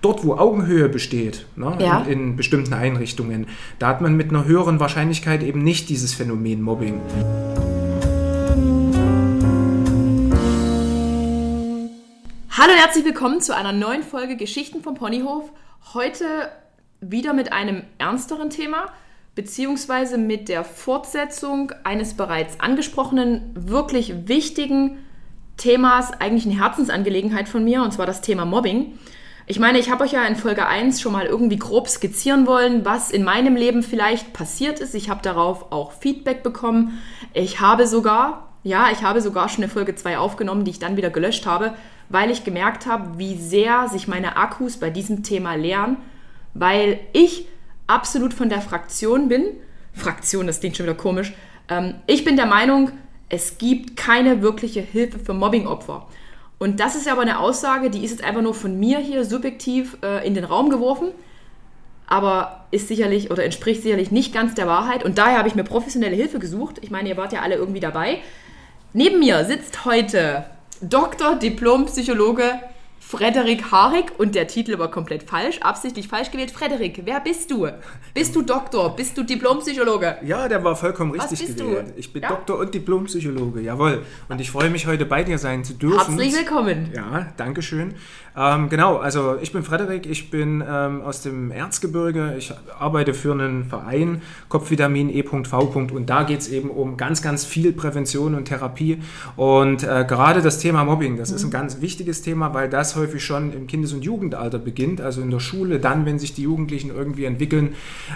dort, wo Augenhöhe besteht, ne, Ja. in, in bestimmten Einrichtungen, da hat man mit einer höheren Wahrscheinlichkeit eben nicht dieses Phänomen Mobbing. Hallo und herzlich willkommen zu einer neuen Folge Geschichten vom Ponyhof. Heute wieder mit einem ernsteren Thema, beziehungsweise mit der Fortsetzung eines bereits angesprochenen, wirklich wichtigen Themas, eigentlich eine Herzensangelegenheit von mir, und zwar das Thema Mobbing. Ich meine, ich habe euch ja in Folge 1 schon mal irgendwie grob skizzieren wollen, was in meinem Leben vielleicht passiert ist. Ich habe darauf auch Feedback bekommen. Ich habe sogar, ja, ich habe sogar schon eine Folge 2 aufgenommen, die ich dann wieder gelöscht habe, weil ich gemerkt habe, wie sehr sich meine Akkus bei diesem Thema leeren, weil ich absolut von der Fraktion bin. Fraktion, das klingt schon wieder komisch. Ähm, ich bin der Meinung, es gibt keine wirkliche Hilfe für Mobbingopfer. Und das ist ja aber eine Aussage, die ist jetzt einfach nur von mir hier subjektiv äh, in den Raum geworfen, aber ist sicherlich oder entspricht sicherlich nicht ganz der Wahrheit. Und daher habe ich mir professionelle Hilfe gesucht. Ich meine, ihr wart ja alle irgendwie dabei. Neben mir sitzt heute Dr. Diplom-Psychologe Frederik Harig und der Titel war komplett falsch, absichtlich falsch gewählt. Frederik, wer bist du? Bist du Doktor? Bist du Diplompsychologe? Ja, der war vollkommen Was richtig bist du? gewählt. Ich bin Ja? Doktor und Diplompsychologe, jawohl. Und ich freue mich heute bei dir sein zu dürfen. Herzlich willkommen. Ja, danke schön. Ähm, genau, also ich bin Frederik, ich bin ähm, aus dem Erzgebirge, ich arbeite für einen Verein Kopfvitamin E.V. und da geht es eben um ganz, ganz viel Prävention und Therapie. Und äh, gerade das Thema Mobbing, das ist ein ganz wichtiges Thema, weil das häufig schon im Kindes- und Jugendalter beginnt, also in der Schule, dann, wenn sich die Jugendlichen irgendwie entwickeln,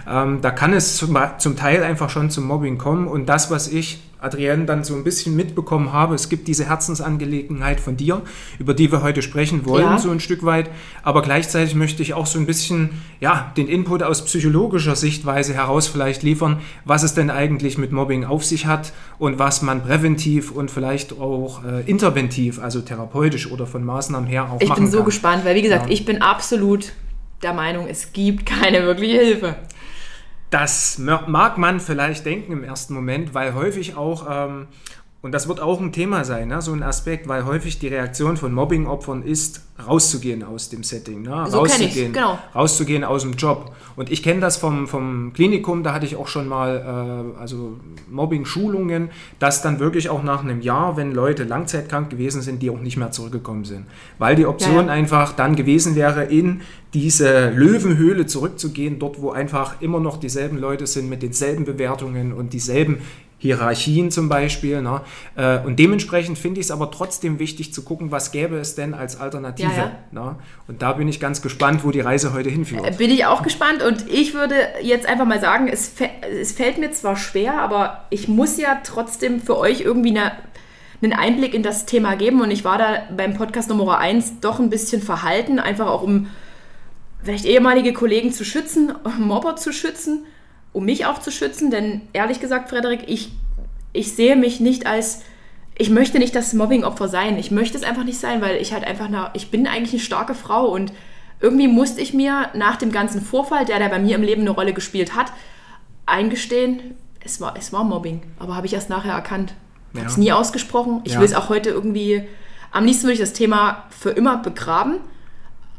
ähm, da kann es zum, zum Teil einfach schon zum Mobbing kommen. Und das, was ich Adrienne dann so ein bisschen mitbekommen habe, es gibt diese Herzensangelegenheit von dir, über die wir heute sprechen wollen, Ja. so ein Stück weit. Aber gleichzeitig möchte ich auch so ein bisschen, ja, den Input aus psychologischer Sichtweise heraus vielleicht liefern, was es denn eigentlich mit Mobbing auf sich hat und was man präventiv und vielleicht auch äh, interventiv, also therapeutisch oder von Maßnahmen her auch Ich machen bin so kann. gespannt, weil wie gesagt, Ja. ich bin absolut der Meinung, es gibt keine wirkliche Hilfe. Das mag man vielleicht denken im ersten Moment, weil häufig auch, ähm, und das wird auch ein Thema sein, ne, so ein Aspekt, weil häufig die Reaktion von Mobbingopfern ist, rauszugehen aus dem Setting. Ne, So rauszugehen, genau. rauszugehen aus dem Job. Und ich kenne das vom, vom Klinikum, da hatte ich auch schon mal äh, also Mobbing-Schulungen, dass dann wirklich auch nach einem Jahr, wenn Leute langzeitkrank gewesen sind, die auch nicht mehr zurückgekommen sind. Weil die Option Ja, ja. einfach dann gewesen wäre, in diese Löwenhöhle zurückzugehen, dort wo einfach immer noch dieselben Leute sind mit denselben Bewertungen und dieselben Hierarchien zum Beispiel. Ne? Äh, Und dementsprechend finde ich es aber trotzdem wichtig zu gucken, was gäbe es denn als Alternative. Ja, Ne? Und da bin ich ganz gespannt, wo die Reise heute hinführt. Bin ich auch gespannt und ich würde jetzt einfach mal sagen, es, es fällt mir zwar schwer, aber ich muss ja trotzdem für euch irgendwie eine, einen Einblick in das Thema geben und ich war da beim Podcast Nummer 1 doch ein bisschen verhalten, einfach auch um vielleicht ehemalige Kollegen zu schützen, Mobber zu schützen, um mich auch zu schützen, denn ehrlich gesagt, Frederik, ich, ich sehe mich nicht als, ich möchte nicht das Mobbingopfer sein. Ich möchte es einfach nicht sein, weil ich halt einfach, eine, ich bin eigentlich eine starke Frau und irgendwie musste ich mir nach dem ganzen Vorfall, der da bei mir im Leben eine Rolle gespielt hat, eingestehen, es war, es war Mobbing, aber habe ich erst nachher erkannt. Ich habe es Ja. nie ausgesprochen. Ich Ja. will es auch heute irgendwie, am liebsten würde ich das Thema für immer begraben.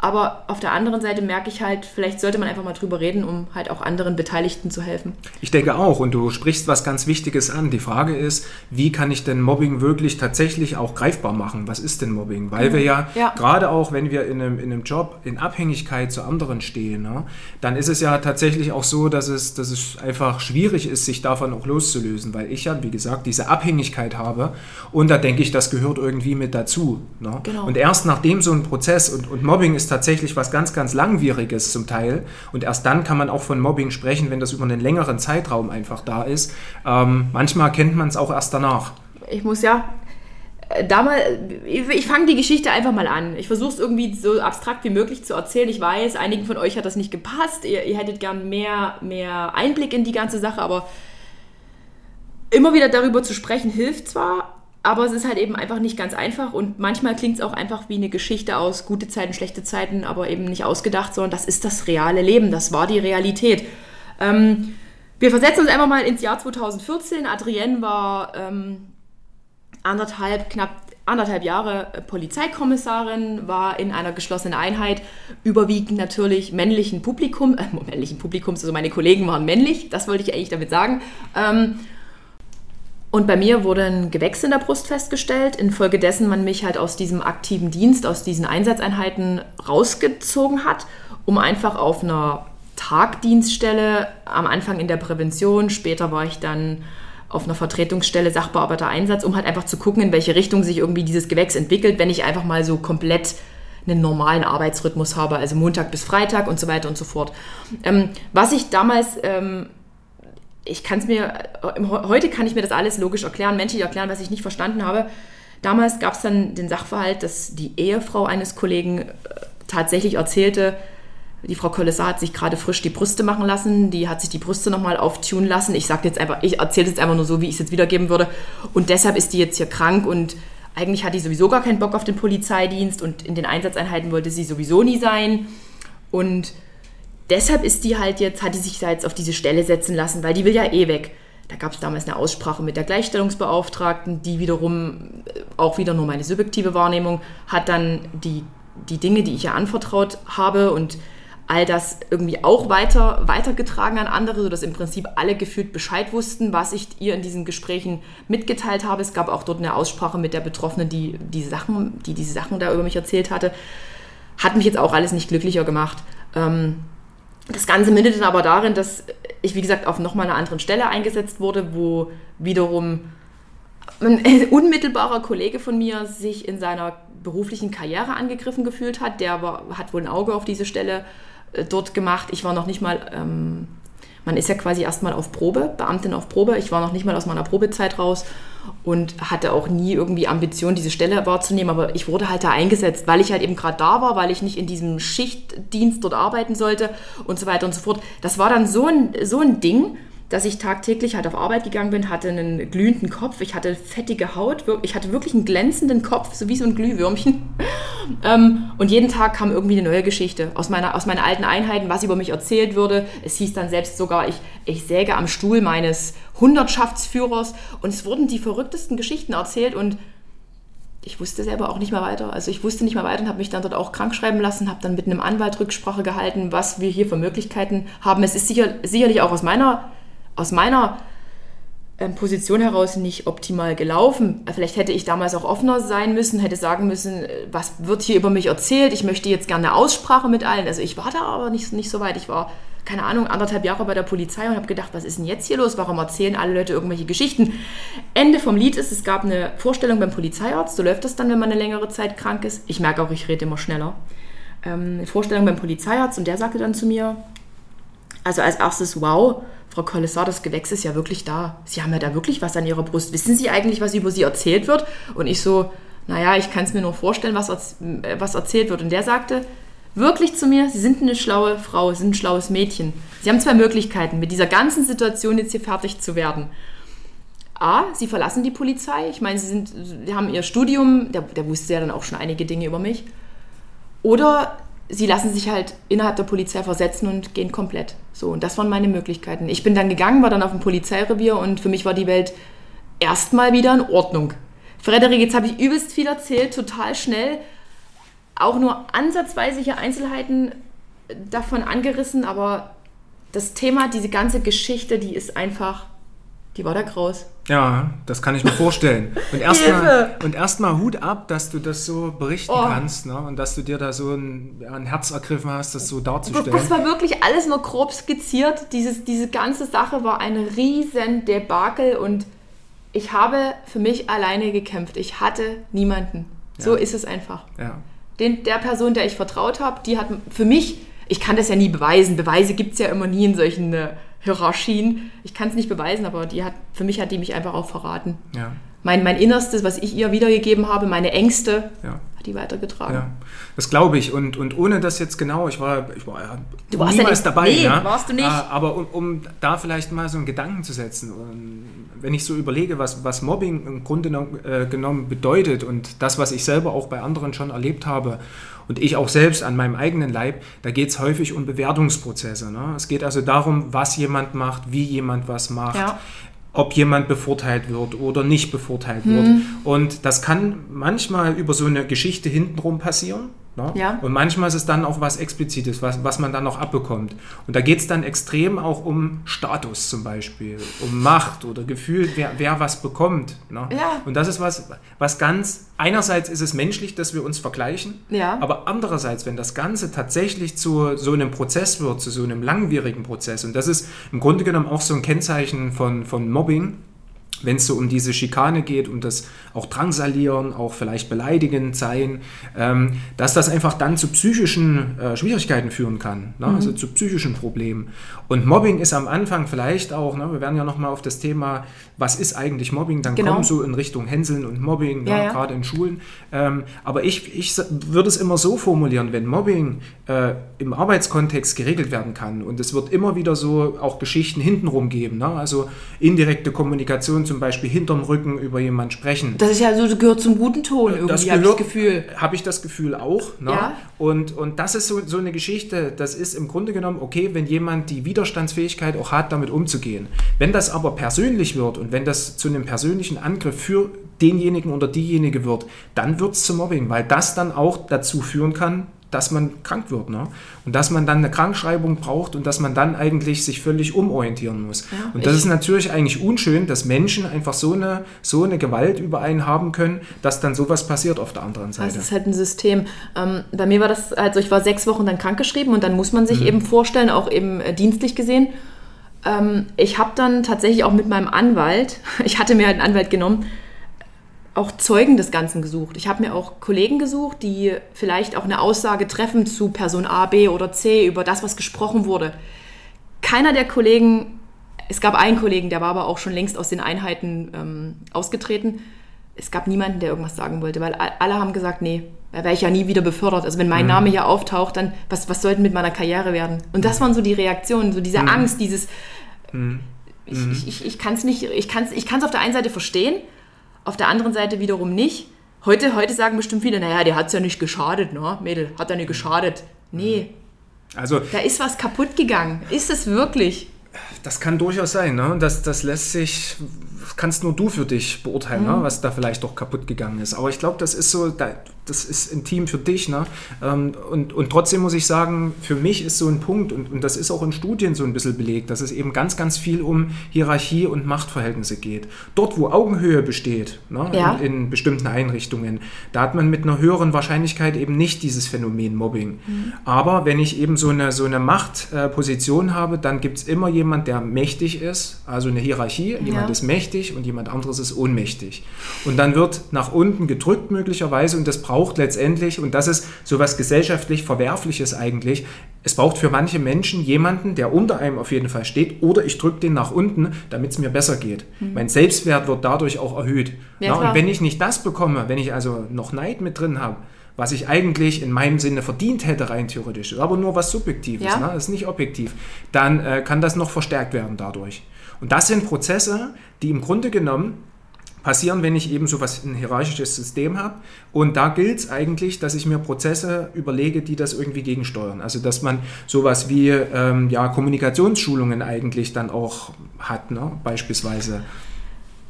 Aber auf der anderen Seite merke ich halt, vielleicht sollte man einfach mal drüber reden, um halt auch anderen Beteiligten zu helfen. Ich denke auch, und du sprichst was ganz Wichtiges an. Die Frage ist, wie kann ich denn Mobbing wirklich tatsächlich auch greifbar machen? Was ist denn Mobbing? Weil wir ja, Ja. gerade auch, wenn wir in einem, in einem Job in Abhängigkeit zu anderen stehen, ne, dann ist es ja tatsächlich auch so, dass es, dass es einfach schwierig ist, sich davon auch loszulösen, weil ich ja, wie gesagt, diese Abhängigkeit habe und da denke ich, das gehört irgendwie mit dazu. Ne? Genau. Und erst nachdem so ein Prozess, und, und Mobbing ist tatsächlich was ganz, ganz Langwieriges zum Teil. Und erst dann kann man auch von Mobbing sprechen, wenn das über einen längeren Zeitraum einfach da ist. Ähm, manchmal kennt man es auch erst danach. Ich muss ja. äh, Da mal, ich, ich fange die Geschichte einfach mal an. Ich versuche es irgendwie so abstrakt wie möglich zu erzählen. Ich weiß, einigen von euch hat das nicht gepasst. Ihr, ihr hättet gern mehr, mehr Einblick in die ganze Sache, aber immer wieder darüber zu sprechen hilft zwar, aber es ist halt eben einfach nicht ganz einfach und manchmal klingt es auch einfach wie eine Geschichte aus gute Zeiten, schlechte Zeiten, aber eben nicht ausgedacht, sondern das ist das reale Leben, das war die Realität. Ähm, wir versetzen uns einfach mal ins Jahr 2014. Adrienne war ähm, anderthalb, knapp anderthalb Jahre Polizeikommissarin, war in einer geschlossenen Einheit, überwiegend natürlich männlichen Publikum, äh, männlichen Publikums, also meine Kollegen waren männlich, das wollte ich eigentlich damit sagen. Ähm, und bei mir wurde ein Gewächs in der Brust festgestellt, infolgedessen man mich halt aus diesem aktiven Dienst, aus diesen Einsatzeinheiten rausgezogen hat, um einfach auf einer Tagdienststelle, am Anfang in der Prävention, später war ich dann auf einer Vertretungsstelle Sachbearbeiter-Einsatz, um halt einfach zu gucken, in welche Richtung sich irgendwie dieses Gewächs entwickelt, wenn ich einfach mal so komplett einen normalen Arbeitsrhythmus habe, also Montag bis Freitag und so weiter und so fort. Ähm, was ich damals ähm, ich kann es mir, heute kann ich mir das alles logisch erklären, menschlich erklären, was ich nicht verstanden habe. Damals gab es dann den Sachverhalt, dass die Ehefrau eines Kollegen äh, tatsächlich erzählte, die Frau Kollessar hat sich gerade frisch die Brüste machen lassen, die hat sich die Brüste nochmal auftun lassen. Ich sage jetzt einfach, ich erzähle jetzt einfach nur so, wie ich es jetzt wiedergeben würde. Und deshalb ist die jetzt hier krank und eigentlich hat die sowieso gar keinen Bock auf den Polizeidienst und in den Einsatzeinheiten wollte sie sowieso nie sein. Und deshalb ist die halt jetzt, hat die sich da jetzt auf diese Stelle setzen lassen, weil die will ja eh weg. Da gab es damals eine Aussprache mit der Gleichstellungsbeauftragten, die wiederum äh, auch wieder nur meine subjektive Wahrnehmung hat dann die, die Dinge, die ich ihr anvertraut habe und all das irgendwie auch weiter, weitergetragen an andere, sodass im Prinzip alle gefühlt Bescheid wussten, was ich ihr in diesen Gesprächen mitgeteilt habe. Es gab auch dort eine Aussprache mit der Betroffenen, die, die, Sachen, die diese Sachen da über mich erzählt hatte. Hat mich jetzt auch alles nicht glücklicher gemacht. Ähm, das Ganze mündet dann aber darin, dass ich, wie gesagt, auf nochmal einer anderen Stelle eingesetzt wurde, wo wiederum ein unmittelbarer Kollege von mir sich in seiner beruflichen Karriere angegriffen gefühlt hat. Der war, hat wohl ein Auge auf diese Stelle äh, dort gemacht. Ich war noch nicht mal ähm, man ist ja quasi erstmal auf Probe, Beamtin auf Probe. Ich war noch nicht mal aus meiner Probezeit raus und hatte auch nie irgendwie Ambition, diese Stelle wahrzunehmen. Aber ich wurde halt da eingesetzt, weil ich halt eben gerade da war, weil ich nicht in diesem Schichtdienst dort arbeiten sollte und so weiter und so fort. Das war dann so ein, so ein Ding dass ich tagtäglich halt auf Arbeit gegangen bin, hatte einen glühenden Kopf, ich hatte fettige Haut, ich hatte wirklich einen glänzenden Kopf, so wie so ein Glühwürmchen. ähm, und jeden Tag kam irgendwie eine neue Geschichte aus, meiner, aus meinen alten Einheiten, was über mich erzählt würde. Es hieß dann selbst sogar, ich, ich säge am Stuhl meines Hundertschaftsführers und es wurden die verrücktesten Geschichten erzählt und ich wusste selber auch nicht mehr weiter. Also ich wusste nicht mehr weiter und habe mich dann dort auch krank schreiben lassen, habe dann mit einem Anwalt Rücksprache gehalten, was wir hier für Möglichkeiten haben. Es ist sicher, sicherlich auch aus meiner aus meiner ähm, Position heraus nicht optimal gelaufen. Vielleicht hätte ich damals auch offener sein müssen, hätte sagen müssen, äh, was wird hier über mich erzählt? Ich möchte jetzt gerne eine Aussprache mit allen. Also ich war da aber nicht, nicht so weit. Ich war, keine Ahnung, anderthalb Jahre bei der Polizei und habe gedacht, was ist denn jetzt hier los? Warum erzählen alle Leute irgendwelche Geschichten? Ende vom Lied ist, es gab eine Vorstellung beim Polizeiarzt. So läuft das dann, wenn man eine längere Zeit krank ist. Ich merke auch, ich rede immer schneller. Ähm, eine Vorstellung beim Polizeiarzt und der sagte dann zu mir, also als erstes, wow, Frau Kollessar, das Gewächs ist ja wirklich da. Sie haben ja da wirklich was an Ihrer Brust. Wissen Sie eigentlich, was über Sie erzählt wird? Und ich so, naja, ich kann es mir nur vorstellen, was, äh, was erzählt wird. Und der sagte wirklich zu mir, Sie sind eine schlaue Frau, Sie sind ein schlaues Mädchen. Sie haben zwei Möglichkeiten, mit dieser ganzen Situation jetzt hier fertig zu werden. A, Sie verlassen die Polizei. Ich meine, Sie, sind, haben Ihr Studium, der, der wusste ja dann auch schon einige Dinge über mich. Oder sie lassen sich halt innerhalb der Polizei versetzen und gehen komplett. So, und das waren meine Möglichkeiten. Ich bin dann gegangen, war dann auf dem Polizeirevier und für mich war die Welt erstmal wieder in Ordnung. Frederik, jetzt habe ich übelst viel erzählt, total schnell. Auch nur ansatzweise hier Einzelheiten davon angerissen, aber das Thema, diese ganze Geschichte, die ist einfach die war da groß. Ja, das kann ich mir vorstellen. Und erstmal erst Hut ab, dass du das so berichten oh. kannst ne? und dass du dir da so ein, ein, Herz ergriffen hast, das so darzustellen. Das war wirklich alles nur grob skizziert. Dieses, diese ganze Sache war ein riesen Debakel und ich habe für mich alleine gekämpft. Ich hatte niemanden. Ja. So ist es einfach. Ja. Den, der Person, der ich vertraut habe, die hat für mich, ich kann das ja nie beweisen, Beweise gibt es ja immer nie in solchen... Äh, Hierarchien. Ich kann es nicht beweisen, aber die hat, für mich hat die mich einfach auch verraten. Ja. Mein, mein Innerstes, was ich ihr wiedergegeben habe, meine Ängste, ja. hat die weitergetragen. Ja. Das glaube ich. Und, und ohne das jetzt genau, ich war, ich war ja du warst niemals ja dabei. Nee, ja? warst du nicht. Ah, aber um, um, da vielleicht mal so einen Gedanken zu setzen, wenn ich so überlege, was, was Mobbing im Grunde äh, genommen bedeutet und das, was ich selber auch bei anderen schon erlebt habe und ich auch selbst an meinem eigenen Leib, da geht es häufig um Bewertungsprozesse. Ne? Es geht also darum, was jemand macht, wie jemand was macht. Ja. ob jemand bevorteilt wird oder nicht bevorteilt wird. Hm. Und das kann manchmal über so eine Geschichte hintenrum passieren. Ne? Ja. Und manchmal ist es dann auch was Explizites, was, was man dann noch abbekommt. Und da geht es dann extrem auch um Status zum Beispiel, um Macht oder Gefühl, wer, wer was bekommt. Ne? Ja. Und das ist was, was ganz, einerseits ist es menschlich, dass wir uns vergleichen, Ja. aber andererseits, wenn das Ganze tatsächlich zu so einem Prozess wird, zu so einem langwierigen Prozess, und das ist im Grunde genommen auch so ein Kennzeichen von, von Mobbing, wenn es so um diese Schikane geht, um das auch Drangsalieren, auch vielleicht beleidigend sein, ähm, dass das einfach dann zu psychischen äh, Schwierigkeiten führen kann, ne? also zu psychischen Problemen. Und Mobbing ist am Anfang vielleicht auch, ne? wir werden ja nochmal auf das Thema, was ist eigentlich Mobbing, dann Genau. kommen so in Richtung Hänseln und Mobbing, Ja, ne? ja. gerade in Schulen. Ähm, aber ich, ich würde es immer so formulieren, wenn Mobbing äh, im Arbeitskontext geregelt werden kann und es wird immer wieder so auch Geschichten hintenrum geben, ne? also indirekte Kommunikation zum Beispiel hinterm Rücken über jemanden sprechen. Das ist ja so, das gehört zum guten Ton irgendwie, habe ich das Gefühl. Habe ich das Gefühl auch. Ne? Ja. Und, und das ist so, so eine Geschichte, das ist im Grunde genommen okay, wenn jemand die Widerstandsfähigkeit auch hat, damit umzugehen. Wenn das aber persönlich wird und wenn das zu einem persönlichen Angriff für denjenigen oder diejenige wird, dann wird es zu Mobbing, weil das dann auch dazu führen kann, dass man krank wird. Ne? Und dass man dann eine Krankschreibung braucht und dass man dann eigentlich sich völlig umorientieren muss. Ja, und das ist natürlich eigentlich unschön, dass Menschen einfach so eine, so eine Gewalt über einen haben können, dass dann sowas passiert auf der anderen Das Seite. ist halt ein System. Ähm, bei mir war das, also ich war sechs Wochen dann krankgeschrieben und dann muss man sich Mhm. eben vorstellen, auch eben äh, dienstlich gesehen. Ähm, ich habe dann tatsächlich auch mit meinem Anwalt, ich hatte mir halt einen Anwalt genommen, auch Zeugen des Ganzen gesucht. Ich habe mir auch Kollegen gesucht, die vielleicht auch eine Aussage treffen zu Person A, B oder C über das, was gesprochen wurde. Keiner der Kollegen, es gab einen Kollegen, der war aber auch schon längst aus den Einheiten ähm, ausgetreten. Es gab niemanden, der irgendwas sagen wollte, weil alle haben gesagt, nee, da wäre ich ja nie wieder befördert. Also wenn mein Name hier auftaucht, dann was, was soll denn mit meiner Karriere werden? Und das waren so die Reaktionen, so diese Angst, dieses, ich, ich, ich, ich kann es nicht, ich kann es ich kann's auf der einen Seite verstehen, auf der anderen Seite wiederum nicht. Heute, heute sagen bestimmt viele, naja, der hat es ja nicht geschadet, ne? Mädel, hat ja nicht geschadet. Nee, Also da ist was kaputt gegangen. Ist es wirklich? das kann durchaus sein. Ne? Das, das lässt sich, kannst nur du für dich beurteilen, ne? was da vielleicht doch kaputt gegangen ist. Aber ich glaube, das ist so, da, das ist intim für dich. Ne? Ähm, Und, und trotzdem muss ich sagen, für mich ist so ein Punkt, und, und das ist auch in Studien so ein bisschen belegt, dass es eben ganz, ganz viel um Hierarchie und Machtverhältnisse geht. Dort, wo Augenhöhe besteht, ne? Ja. in, in bestimmten Einrichtungen, da hat man mit einer höheren Wahrscheinlichkeit eben nicht dieses Phänomen Mobbing. Aber wenn ich eben so eine, so eine Machtposition habe, dann gibt es immer jemand, der mächtig ist, also eine Hierarchie. Jemand Ja. ist mächtig und jemand anderes ist ohnmächtig. Und dann wird nach unten gedrückt möglicherweise und das braucht letztendlich, und das ist so was gesellschaftlich Verwerfliches eigentlich, es braucht für manche Menschen jemanden, der unter einem auf jeden Fall steht, oder ich drücke den nach unten, damit es mir besser geht. Mein Selbstwert wird dadurch auch erhöht. Mhm. Ja, Na, und wenn ich nicht das bekomme, wenn ich also noch Neid mit drin habe, was ich eigentlich in meinem Sinne verdient hätte, rein theoretisch, aber nur was Subjektives, Ja. ne? das ist nicht objektiv, dann äh, kann das noch verstärkt werden dadurch. Und das sind Prozesse, die im Grunde genommen passieren, wenn ich eben so was ein hierarchisches System habe. Und da gilt es eigentlich, dass ich mir Prozesse überlege, die das irgendwie gegensteuern. Also dass man sowas wie ähm, ja, Kommunikationsschulungen eigentlich dann auch hat, ne? beispielsweise.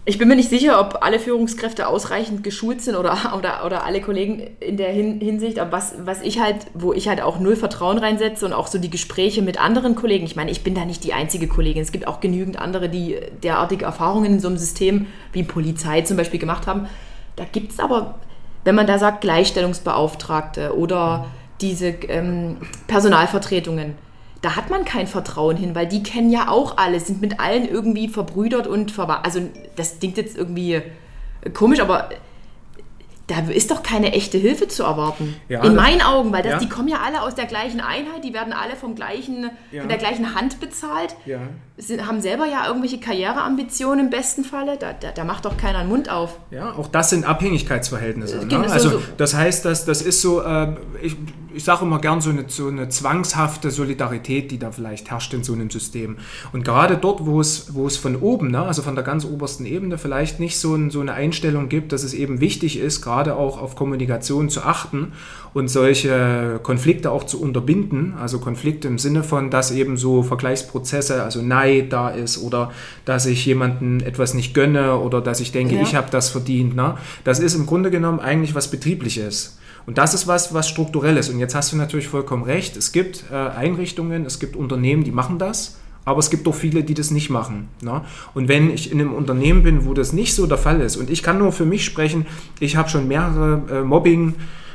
Ich bin mir nicht sicher, ob alle Führungskräfte ausreichend geschult sind oder, oder, oder alle Kollegen in der Hin Hinsicht. Aber was, was ich halt, wo ich halt auch null Vertrauen reinsetze und auch so die Gespräche mit anderen Kollegen. Ich meine, ich bin da nicht die einzige Kollegin. Es gibt auch genügend andere, die derartige Erfahrungen in so einem System wie Polizei zum Beispiel gemacht haben. Da gibt es aber, wenn man da sagt, Gleichstellungsbeauftragte oder diese ähm, Personalvertretungen, da hat man kein Vertrauen hin, weil die kennen ja auch alle, sind mit allen irgendwie verbrüdert und verwandt. Also das klingt jetzt irgendwie komisch, aber da ist doch keine echte Hilfe zu erwarten. Ja, In meinen Augen, weil das, ja. die kommen ja alle aus der gleichen Einheit, die werden alle vom gleichen, Ja. von der gleichen Hand bezahlt. Sind, haben selber ja irgendwelche Karriereambitionen im besten Falle. Da, da, da macht doch keiner den Mund auf. Ja, auch das sind Abhängigkeitsverhältnisse. Äh, Ne? genau, so- Also so- das heißt, dass das ist so, äh, ich, ich sage immer gern so eine, so eine zwangshafte Solidarität, die da vielleicht herrscht in so einem System. Und gerade dort, wo es, wo es von oben, ne, also von der ganz obersten Ebene, vielleicht nicht so, ein, so eine Einstellung gibt, dass es eben wichtig ist, gerade auch auf Kommunikation zu achten und solche Konflikte auch zu unterbinden. Also Konflikte im Sinne von, dass eben so Vergleichsprozesse, also Neid da ist oder dass ich jemanden etwas nicht gönne oder dass ich denke, ja. ich habe das verdient. Ne? Das ist im Grunde genommen eigentlich was Betriebliches. Und das ist was, was strukturelles. Und jetzt hast du natürlich vollkommen recht. Es gibt äh, Einrichtungen, es gibt Unternehmen, die machen das. Aber es gibt auch viele, die das nicht machen. Ne? Und wenn ich in einem Unternehmen bin, wo das nicht so der Fall ist, und ich kann nur für mich sprechen, ich habe schon mehrere äh, Mobbing-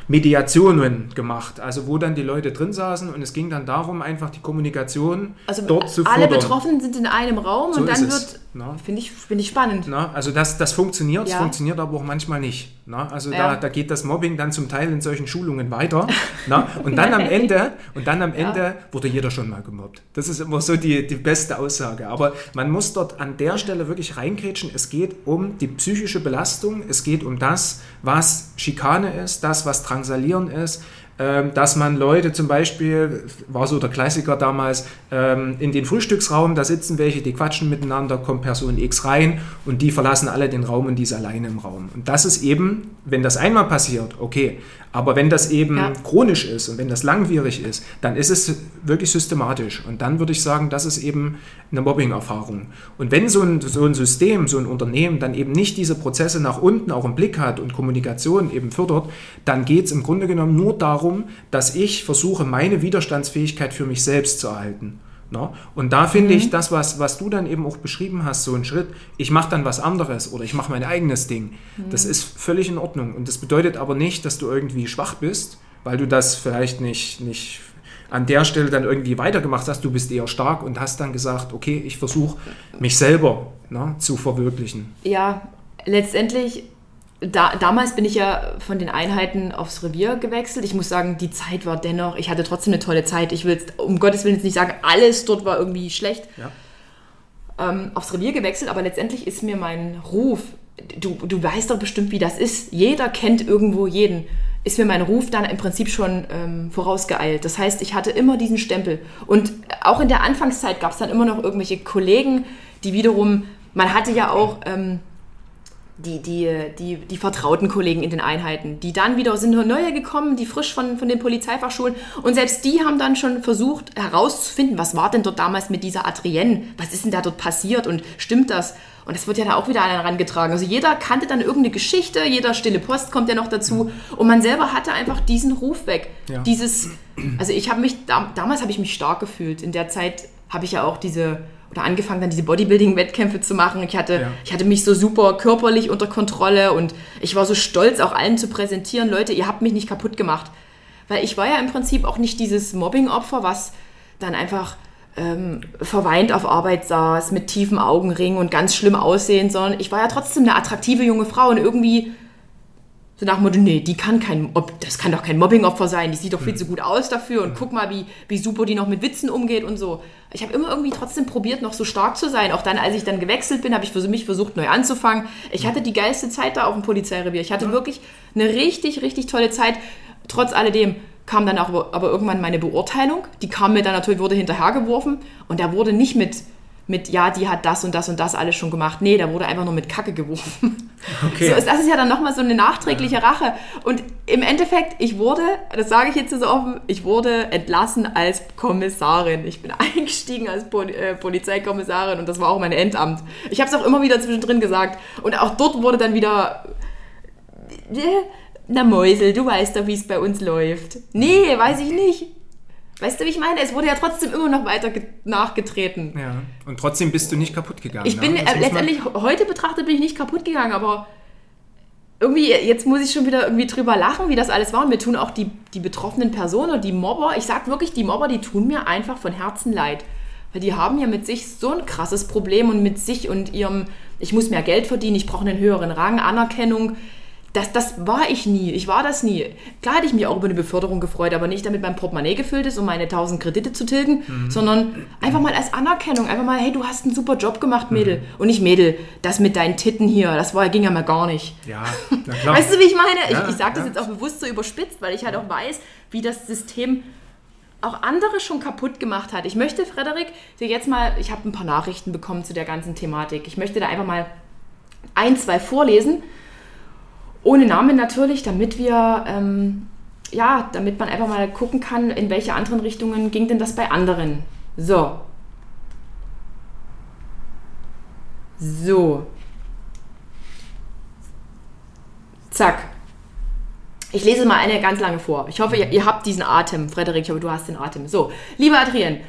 Mediationen gemacht, also wo dann die Leute drin saßen und es ging dann darum, einfach die Kommunikation also dort zu alle fördern. Betroffenen sind in einem Raum so und dann wird, finde ich, find ich spannend. Na, also das, das funktioniert, es funktioniert aber auch manchmal nicht. Na, also ja. da, da geht das Mobbing dann zum Teil in solchen Schulungen weiter. na, und dann am Ende, und dann am Ende ja. wurde jeder schon mal gemobbt. Das ist immer so die, die beste Aussage. Aber man muss dort an der Stelle wirklich reingrätschen. Es geht um die psychische Belastung, es geht um das, was Schikane ist, das, was Drangsalieren ist, dass man Leute zum Beispiel, war so der Klassiker damals, ähm, in den Frühstücksraum, da sitzen welche, die quatschen miteinander, kommt Person X rein und die verlassen alle den Raum und die ist alleine im Raum. Und das ist eben, wenn das einmal passiert, okay, aber wenn das eben ja. chronisch ist und wenn das langwierig ist, dann ist es wirklich systematisch. Und dann würde ich sagen, das ist eben eine Mobbing-Erfahrung. Und wenn so ein, so ein System, so ein Unternehmen dann eben nicht diese Prozesse nach unten auch im Blick hat und Kommunikation eben fördert, dann geht es im Grunde genommen nur darum, dass ich versuche, meine Widerstandsfähigkeit für mich selbst zu erhalten. No? Und da finde mhm. ich das, was, was du dann eben auch beschrieben hast, so ein Schritt, ich mache dann was anderes oder ich mache mein eigenes Ding, mhm. das ist völlig in Ordnung. Und das bedeutet aber nicht, dass du irgendwie schwach bist, weil du das vielleicht nicht, nicht an der Stelle dann irgendwie weitergemacht hast. Du bist eher stark und hast dann gesagt, okay, ich versuche mich selber ne, zu verwirklichen. Ja, letztendlich da, damals bin ich ja von den Einheiten aufs Revier gewechselt. Ich muss sagen, die Zeit war dennoch, ich hatte trotzdem eine tolle Zeit. Ich will jetzt, um Gottes Willen jetzt nicht sagen, alles dort war irgendwie schlecht. Ja. Ähm, aufs Revier gewechselt, aber letztendlich ist mir mein Ruf, du, du weißt doch bestimmt, wie das ist. Jeder kennt irgendwo jeden. Ist mir mein Ruf dann im Prinzip schon ähm, vorausgeeilt. Das heißt, ich hatte immer diesen Stempel. Und auch in der Anfangszeit gab es dann immer noch irgendwelche Kollegen, die wiederum, man hatte ja auch. Ähm, die, die, die, die vertrauten Kollegen in den Einheiten. Die dann wieder sind neue gekommen, die frisch von, von den Polizeifachschulen. Und selbst die haben dann schon versucht herauszufinden, was war denn dort damals mit dieser Adrienne? Was ist denn da dort passiert und stimmt das? Und das wird ja da auch wieder an herangetragen. Also jeder kannte dann irgendeine Geschichte, jeder stille Post kommt ja noch dazu. Und man selber hatte einfach diesen Ruf weg. Ja. Dieses, also ich habe mich, damals habe ich mich stark gefühlt. In der Zeit habe ich ja auch diese oder angefangen dann diese Bodybuilding-Wettkämpfe zu machen. Ich hatte, ja. ich hatte mich so super körperlich unter Kontrolle und ich war so stolz, auch allen zu präsentieren, Leute, ihr habt mich nicht kaputt gemacht. Weil ich war ja im Prinzip auch nicht dieses Mobbing-Opfer, was dann einfach ähm, verweint auf Arbeit saß, mit tiefen Augenringen und ganz schlimm aussehen, sondern ich war ja trotzdem eine attraktive junge Frau und irgendwie so nach dem Motto, nee, die kann kein, das kann doch kein Mobbingopfer sein, die sieht doch viel hm. zu gut aus dafür und guck mal, wie, wie super die noch mit Witzen umgeht und so. Ich habe immer irgendwie trotzdem probiert, noch so stark zu sein. Auch dann, als ich dann gewechselt bin, habe ich für mich versucht, neu anzufangen. Ich hatte die geilste Zeit da auf dem Polizeirevier. Ich hatte ja. wirklich eine richtig, richtig tolle Zeit. Trotz alledem kam dann auch aber irgendwann meine Beurteilung. Die kam mir dann natürlich, wurde hinterhergeworfen und da wurde nicht mit mit, ja, die hat das und das und das alles schon gemacht. Nee, da wurde einfach nur mit Kacke geworfen. Okay. So, das ist ja dann nochmal so eine nachträgliche ja. Rache. Und im Endeffekt, ich wurde, das sage ich jetzt so offen, ich wurde entlassen als Kommissarin. Ich bin eingestiegen als Pol äh, Polizeikommissarin und das war auch mein Endamt. Ich habe es auch immer wieder zwischendrin gesagt. Und auch dort wurde dann wieder... Äh, na Mäusel, du weißt doch, wie es bei uns läuft. Nee, weiß ich nicht. Weißt du, wie ich meine? Es wurde ja trotzdem immer noch weiter nachgetreten. Ja, und trotzdem bist du nicht kaputt gegangen. Ich bin, ne? äh, letztendlich, heute betrachtet bin ich nicht kaputt gegangen, aber irgendwie, jetzt muss ich schon wieder irgendwie drüber lachen, wie das alles war. Und mir tun auch die, die betroffenen Personen, die Mobber, ich sag wirklich, die Mobber, die tun mir einfach von Herzen leid. Weil die haben ja mit sich so ein krasses Problem und mit sich und ihrem, ich muss mehr Geld verdienen, ich brauche einen höheren Rang, Anerkennung das, das war ich nie. Ich war das nie. Klar hätte ich mich auch über eine Beförderung gefreut, aber nicht damit mein Portemonnaie gefüllt ist, um meine 1000 Kredite zu tilgen, mhm. sondern einfach mal als Anerkennung. Einfach mal, hey, du hast einen super Job gemacht, Mädel. Mhm. Und nicht Mädel, das mit deinen Titten hier, das war, ging ja mal gar nicht. Ja, klar. Weißt du, wie ich meine? Ja, ich ich sage das ja. jetzt auch bewusst so überspitzt, weil ich halt auch weiß, wie das System auch andere schon kaputt gemacht hat. Ich möchte, Frederik, dir jetzt mal, ich habe ein paar Nachrichten bekommen zu der ganzen Thematik. Ich möchte da einfach mal ein, zwei vorlesen ohne Namen natürlich, damit wir, ähm, ja, damit man einfach mal gucken kann, in welche anderen Richtungen ging denn das bei anderen. So. So. Zack. Ich lese mal eine ganz lange vor. Ich hoffe, ihr, ihr habt diesen Atem. Frederik, ich hoffe, du hast den Atem. So, lieber Adrian,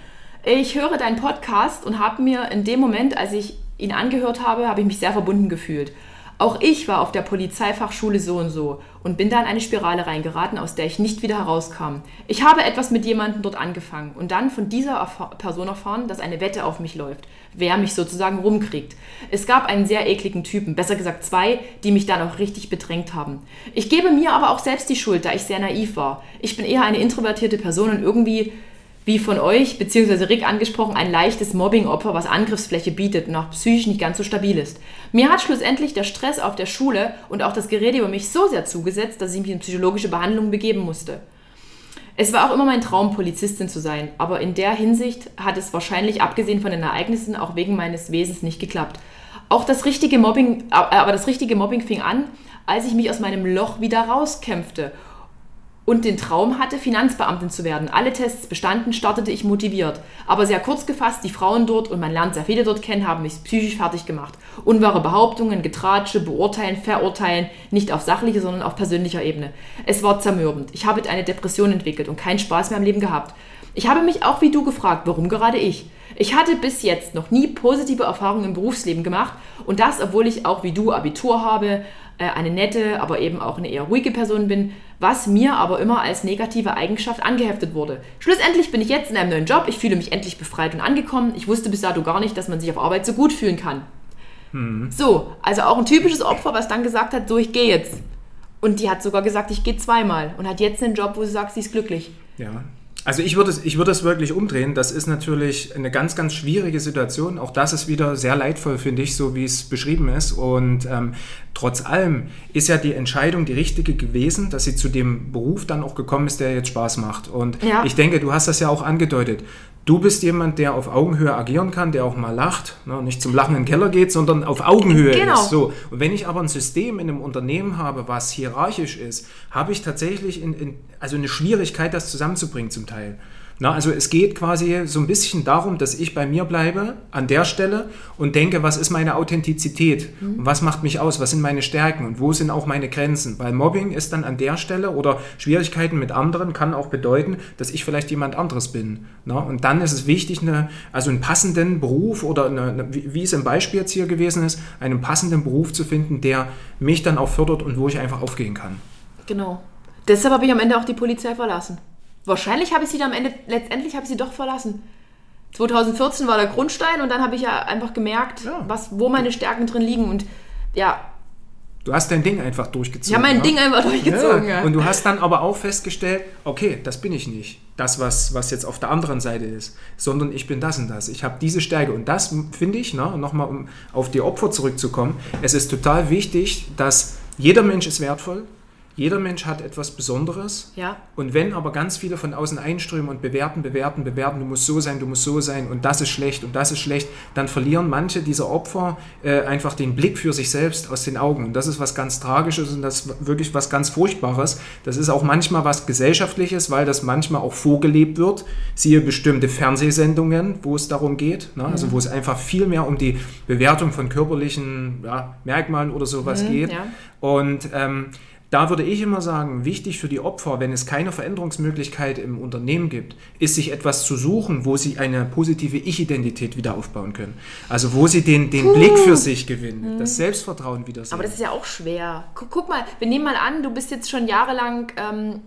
ich höre deinen Podcast und habe mir in dem Moment, als ich ihn angehört habe, habe ich mich sehr verbunden gefühlt. Auch ich war auf der Polizeifachschule so und so und bin da in eine Spirale reingeraten, aus der ich nicht wieder herauskam. Ich habe etwas mit jemandem dort angefangen und dann von dieser Person erfahren, dass eine Wette auf mich läuft, wer mich sozusagen rumkriegt. Es gab einen sehr ekligen Typen, besser gesagt zwei, die mich dann auch richtig bedrängt haben. Ich gebe mir aber auch selbst die Schuld, da ich sehr naiv war. Ich bin eher eine introvertierte Person und irgendwie wie von euch bzw. Rick angesprochen, ein leichtes Mobbing-Opfer, was Angriffsfläche bietet und auch psychisch nicht ganz so stabil ist. Mir hat schlussendlich der Stress auf der Schule und auch das Gerede über mich so sehr zugesetzt, dass ich mich in psychologische Behandlung begeben musste. Es war auch immer mein Traum, Polizistin zu sein, aber in der Hinsicht hat es wahrscheinlich, abgesehen von den Ereignissen, auch wegen meines Wesens nicht geklappt. Auch das richtige Mobbing, aber das richtige Mobbing fing an, als ich mich aus meinem Loch wieder rauskämpfte und den Traum hatte, Finanzbeamtin zu werden. Alle Tests bestanden, startete ich motiviert. Aber sehr kurz gefasst, die Frauen dort, und man lernt sehr viele dort kennen, haben mich psychisch fertig gemacht. Unwahre Behauptungen, Getratsche, beurteilen, verurteilen, nicht auf sachlicher, sondern auf persönlicher Ebene. Es war zermürbend. Ich habe eine Depression entwickelt und keinen Spaß mehr im Leben gehabt. Ich habe mich auch wie du gefragt, warum gerade ich? Ich hatte bis jetzt noch nie positive Erfahrungen im Berufsleben gemacht und das, obwohl ich auch wie du Abitur habe, äh, eine nette, aber eben auch eine eher ruhige Person bin, was mir aber immer als negative Eigenschaft angeheftet wurde. Schlussendlich bin ich jetzt in einem neuen Job, ich fühle mich endlich befreit und angekommen. Ich wusste bis dato gar nicht, dass man sich auf Arbeit so gut fühlen kann. Hm. So, also auch ein typisches Opfer, was dann gesagt hat, so ich gehe jetzt. Und die hat sogar gesagt, ich gehe zweimal und hat jetzt einen Job, wo sie sagt, sie ist glücklich. Ja, also ich würde es, ich würde es wirklich umdrehen. Das ist natürlich eine ganz, ganz schwierige Situation. Auch das ist wieder sehr leidvoll, finde ich, so wie es beschrieben ist. Und ähm, trotz allem ist ja die Entscheidung die richtige gewesen, dass sie zu dem Beruf dann auch gekommen ist, der jetzt Spaß macht. Und ja. ich denke, du hast das ja auch angedeutet. Du bist jemand, der auf Augenhöhe agieren kann, der auch mal lacht, ne, nicht zum Lachen in den Keller geht, sondern auf Augenhöhe genau. ist. So. Und wenn ich aber ein System in einem Unternehmen habe, was hierarchisch ist, habe ich tatsächlich in, in, also eine Schwierigkeit, das zusammenzubringen zum Teil. Na, also es geht quasi so ein bisschen darum, dass ich bei mir bleibe an der Stelle und denke, was ist meine Authentizität? Mhm. Was macht mich aus? Was sind meine Stärken? Und wo sind auch meine Grenzen? Weil Mobbing ist dann an der Stelle oder Schwierigkeiten mit anderen kann auch bedeuten, dass ich vielleicht jemand anderes bin. Na, und dann ist es wichtig, eine, also einen passenden Beruf oder eine, wie es im Beispiel jetzt hier gewesen ist, einen passenden Beruf zu finden, der mich dann auch fördert und wo ich einfach aufgehen kann. Genau. Deshalb habe ich am Ende auch die Polizei verlassen. Wahrscheinlich habe ich sie dann am Ende, letztendlich habe ich sie doch verlassen. 2014 war der Grundstein und dann habe ich ja einfach gemerkt, ja. was, wo meine Stärken drin liegen und ja. Du hast dein Ding einfach durchgezogen. Ich habe mein ja? Ding einfach durchgezogen, ja. ja. Und du hast dann aber auch festgestellt, okay, das bin ich nicht. Das, was, was jetzt auf der anderen Seite ist, sondern ich bin das und das. Ich habe diese Stärke. Und das finde ich, ne, nochmal um auf die Opfer zurückzukommen, es ist total wichtig, dass jeder Mensch ist wertvoll, jeder Mensch hat etwas Besonderes. Ja. Und wenn aber ganz viele von außen einströmen und bewerten, bewerten, bewerten, du musst so sein, du musst so sein und das ist schlecht und das ist schlecht, dann verlieren manche dieser Opfer äh, einfach den Blick für sich selbst aus den Augen. Und das ist was ganz Tragisches und das ist wirklich was ganz Furchtbares. Das ist auch manchmal was Gesellschaftliches, weil das manchmal auch vorgelebt wird. Siehe bestimmte Fernsehsendungen, wo es darum geht, ne? also mhm. wo es einfach viel mehr um die Bewertung von körperlichen ja, Merkmalen oder sowas mhm, geht. Ja. Und ähm, da würde ich immer sagen, wichtig für die Opfer, wenn es keine Veränderungsmöglichkeit im Unternehmen gibt, ist sich etwas zu suchen, wo sie eine positive Ich-Identität wieder aufbauen können. Also wo sie den, den Blick für sich gewinnen, mhm. das Selbstvertrauen wieder sehen. Aber das ist ja auch schwer. Guck, guck, mal, wir nehmen mal an, du bist jetzt schon jahrelang ähm,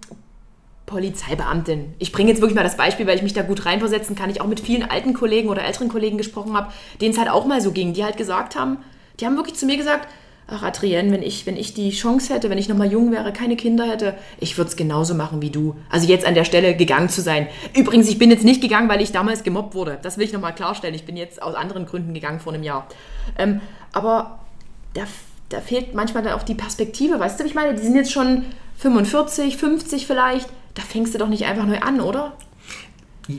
Polizeibeamtin. Ich bringe jetzt wirklich mal das Beispiel, weil ich mich da gut reinversetzen kann. Ich auch mit vielen alten Kollegen oder älteren Kollegen gesprochen habe, denen es halt auch mal so ging, die halt gesagt haben, die haben wirklich zu mir gesagt, ach Adrienne, wenn ich, wenn ich die Chance hätte, wenn ich nochmal jung wäre, keine Kinder hätte, ich würde es genauso machen wie du. Also jetzt an der Stelle gegangen zu sein. Übrigens, ich bin jetzt nicht gegangen, weil ich damals gemobbt wurde. Das will ich nochmal klarstellen. Ich bin jetzt aus anderen Gründen gegangen vor einem Jahr. Ähm, aber da, da fehlt manchmal dann auch die Perspektive. Weißt du, ich meine? Die sind jetzt schon 45, 50 vielleicht. Da fängst du doch nicht einfach neu an, oder?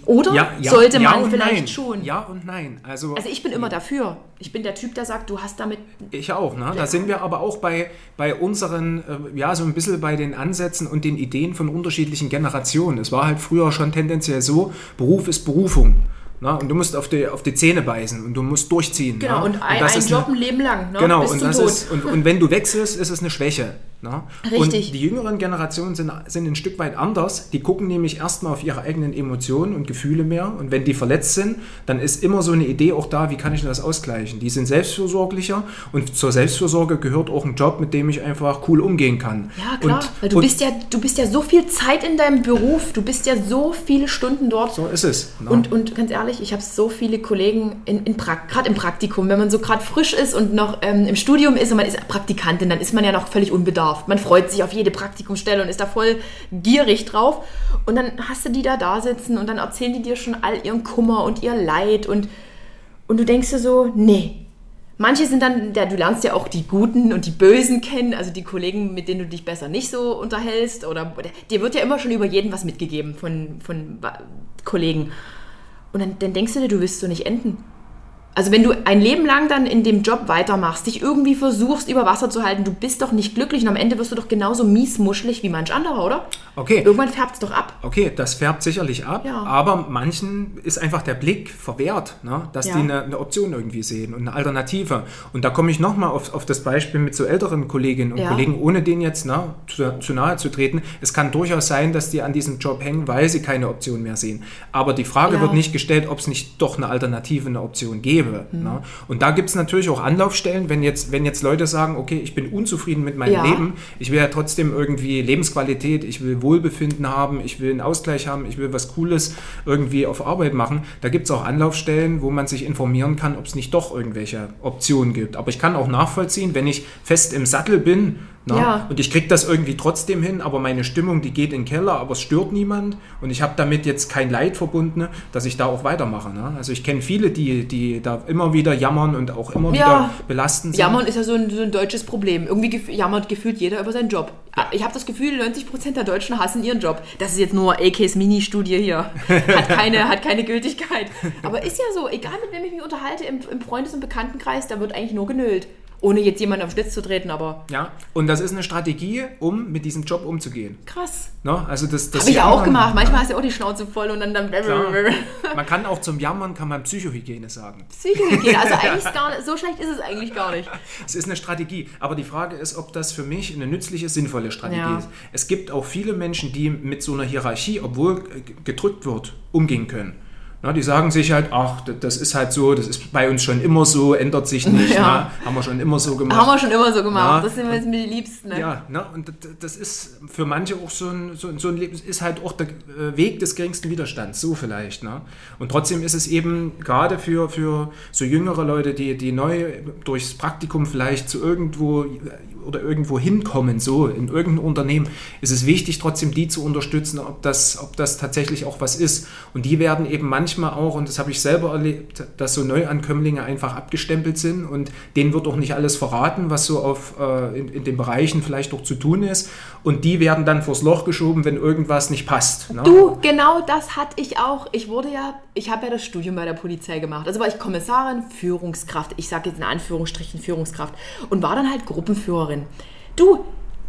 Oder Ja, ja, sollte ja man und vielleicht nein. schon? Ja und nein. Also, Also ich bin immer dafür. Ich bin der Typ, der sagt, du hast damit. Ich auch, ne? Da sind wir aber auch bei, bei unseren, äh, ja, so ein bisschen bei den Ansätzen und den Ideen von unterschiedlichen Generationen. Es war halt früher schon tendenziell so, Beruf ist Berufung. Ne? Und du musst auf die, auf die Zähne beißen und du musst durchziehen. Genau, ne? und ein, das ein ist Job ein Leben lang, ne? Genau, bis und, das Tod. ist, und, und wenn du wechselst, ist es eine Schwäche. Ne? Richtig. Und die jüngeren Generationen sind, sind ein Stück weit anders. Die gucken nämlich erstmal auf ihre eigenen Emotionen und Gefühle mehr. Und wenn die verletzt sind, dann ist immer so eine Idee auch da, wie kann ich das ausgleichen? Die sind selbstfürsorglicher und zur Selbstfürsorge gehört auch ein Job, mit dem ich einfach cool umgehen kann. Ja, klar. Und, weil du bist ja, du bist ja so viel Zeit in deinem Beruf, du bist ja so viele Stunden dort. so ist es. Ne? Und, und ganz ehrlich, ich habe so viele Kollegen, in, in gerade im Praktikum, wenn man so gerade frisch ist und noch ähm, im Studium ist und man ist Praktikantin, dann ist man ja noch völlig unbedarft. Man freut sich auf jede Praktikumsstelle und ist da voll gierig drauf. Und dann hast du die da da sitzen und dann erzählen die dir schon all ihren Kummer und ihr Leid und, und du denkst dir so, nee. Manche sind dann, ja, du lernst ja auch die Guten und die Bösen kennen, also die Kollegen, mit denen du dich besser nicht so unterhältst. Oder dir wird ja immer schon über jeden was mitgegeben von, von Kollegen. Und dann, dann denkst du dir, du willst so nicht enden. Also wenn du ein Leben lang dann in dem Job weitermachst, dich irgendwie versuchst über Wasser zu halten, du bist doch nicht glücklich und am Ende wirst du doch genauso miesmuschelig wie manch anderer, oder? okay. Irgendwann färbt es doch ab. Okay, das färbt sicherlich ab, Ja. aber manchen ist einfach der Blick verwehrt, ne? dass Ja. die eine, eine Option irgendwie sehen und eine Alternative. Und da komme ich nochmal auf, auf das Beispiel mit so älteren Kolleginnen und Ja. Kollegen, ohne denen jetzt ne, zu, zu nahe zu treten. Es kann durchaus sein, dass die an diesem Job hängen, weil sie keine Option mehr sehen. Aber die Frage Ja. wird nicht gestellt, ob es nicht doch eine Alternative, eine Option gäbe. Mhm. Ne? Und da gibt es natürlich auch Anlaufstellen, wenn jetzt, wenn jetzt Leute sagen, okay, ich bin unzufrieden mit meinem Ja. Leben, ich will ja trotzdem irgendwie Lebensqualität, ich will Wohlbefinden haben, ich will einen Ausgleich haben, ich will was Cooles irgendwie auf Arbeit machen. Da gibt es auch Anlaufstellen, wo man sich informieren kann, ob es nicht doch irgendwelche Optionen gibt. Aber ich kann auch nachvollziehen, wenn ich fest im Sattel bin Ja. und ich kriege das irgendwie trotzdem hin, aber meine Stimmung, die geht in den Keller, aber es stört niemand und ich habe damit jetzt kein Leid verbunden, dass ich da auch weitermache. Ne? Also ich kenne viele, die, die da immer wieder jammern und auch immer Ja. wieder belastend sind. Jammern ist ja so ein, so ein deutsches Problem. Irgendwie gef jammert gefühlt jeder über seinen Job. Ich habe das Gefühl, 90% der Deutschen hassen ihren Job. Das ist jetzt nur AKs Mini-Studie hier. Hat keine, hat keine Gültigkeit. Aber ist ja so, egal mit wem ich mich unterhalte, im, im Freundes- und Bekanntenkreis, da wird eigentlich nur genölt. Ohne jetzt jemanden auf Schlitz zu treten, aber Ja, und das ist eine Strategie, um mit diesem Job umzugehen. krass. Ne? Also das, das Habe ich ja auch gemacht. Manchmal hast du auch die Schnauze voll und dann dann. Klar. Man kann auch zum Jammern kann man Psychohygiene sagen. Psychohygiene. Also eigentlich ist gar nicht, so schlecht ist es eigentlich gar nicht. Es ist eine Strategie, aber die Frage ist, ob das für mich eine nützliche, sinnvolle Strategie Ja. ist. Es gibt auch viele Menschen, die mit so einer Hierarchie, obwohl äh, gedrückt wird, umgehen können. Na, die sagen sich halt, ach, das ist halt so, das ist bei uns schon immer so, ändert sich nicht, Ja. na, haben wir schon immer so gemacht. Haben wir schon immer so gemacht. Ja. Das sind wir jetzt mit die Liebsten. Ne? Ja, ne? und das ist für manche auch so ein, so, so ein Leben, ist halt auch der äh, Weg des geringsten Widerstands, so vielleicht. Ne? Und trotzdem ist es eben gerade für, für so jüngere Leute, die, die neu durchs Praktikum vielleicht zu irgendwo oder irgendwo hinkommen, so in irgendein Unternehmen, ist es wichtig, trotzdem die zu unterstützen, ob das, ob das tatsächlich auch was ist. Und die werden eben manchmal auch, und das habe ich selber erlebt, dass so Neuankömmlinge einfach abgestempelt sind und denen wird auch nicht alles verraten, was so auf, äh, in, in den Bereichen vielleicht auch zu tun ist. Und die werden dann vors Loch geschoben, wenn irgendwas nicht passt. Ne? Du, genau das hatte ich auch. Ich wurde ja, ich habe ja das Studium bei der Polizei gemacht. Also war ich Kommissarin, Führungskraft. Ich sage jetzt in Anführungsstrichen Führungskraft. Und war dann halt Gruppenführerin. Du,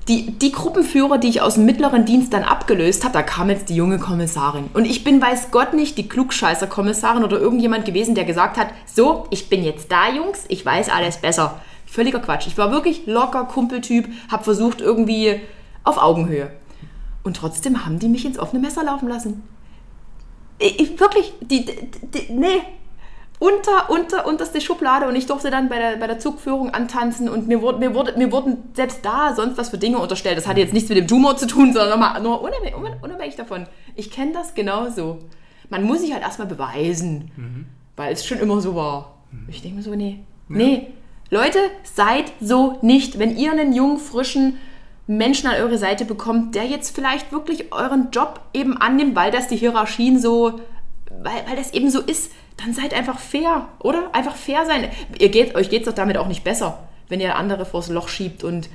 die, die Gruppenführer, die ich aus dem mittleren Dienst dann abgelöst habe, da kam jetzt die junge Kommissarin. Und ich bin, weiß Gott nicht, die Klugscheißer-Kommissarin oder irgendjemand gewesen, der gesagt hat, so, ich bin jetzt da, Jungs, ich weiß alles besser. Völliger Quatsch. Ich war wirklich locker Kumpeltyp, habe versucht irgendwie auf Augenhöhe. Und trotzdem haben die mich ins offene Messer laufen lassen. Ich, ich- wirklich, die, die, die, nee, unter, unter, unterste Schublade und ich durfte dann bei der, bei der Zugführung antanzen und mir, wurde, mir, wurde, mir wurden selbst da sonst was für Dinge unterstellt. Das hatte jetzt nichts mit dem Tumor zu tun, sondern nochmal, nur unabhängig, unabhängig davon. Ich kenne das genauso. Man muss sich halt erstmal beweisen, weil es schon immer so war. Ich denke mir so, nee, nee, Leute, seid so nicht. Wenn ihr einen jungen, frischen Menschen an eure Seite bekommt, der jetzt vielleicht wirklich euren Job eben annimmt, weil das die Hierarchien so, weil, weil das eben so ist, dann seid einfach fair, oder? Einfach fair sein. Ihr geht, euch geht es doch damit auch nicht besser, wenn ihr andere vors Loch schiebt und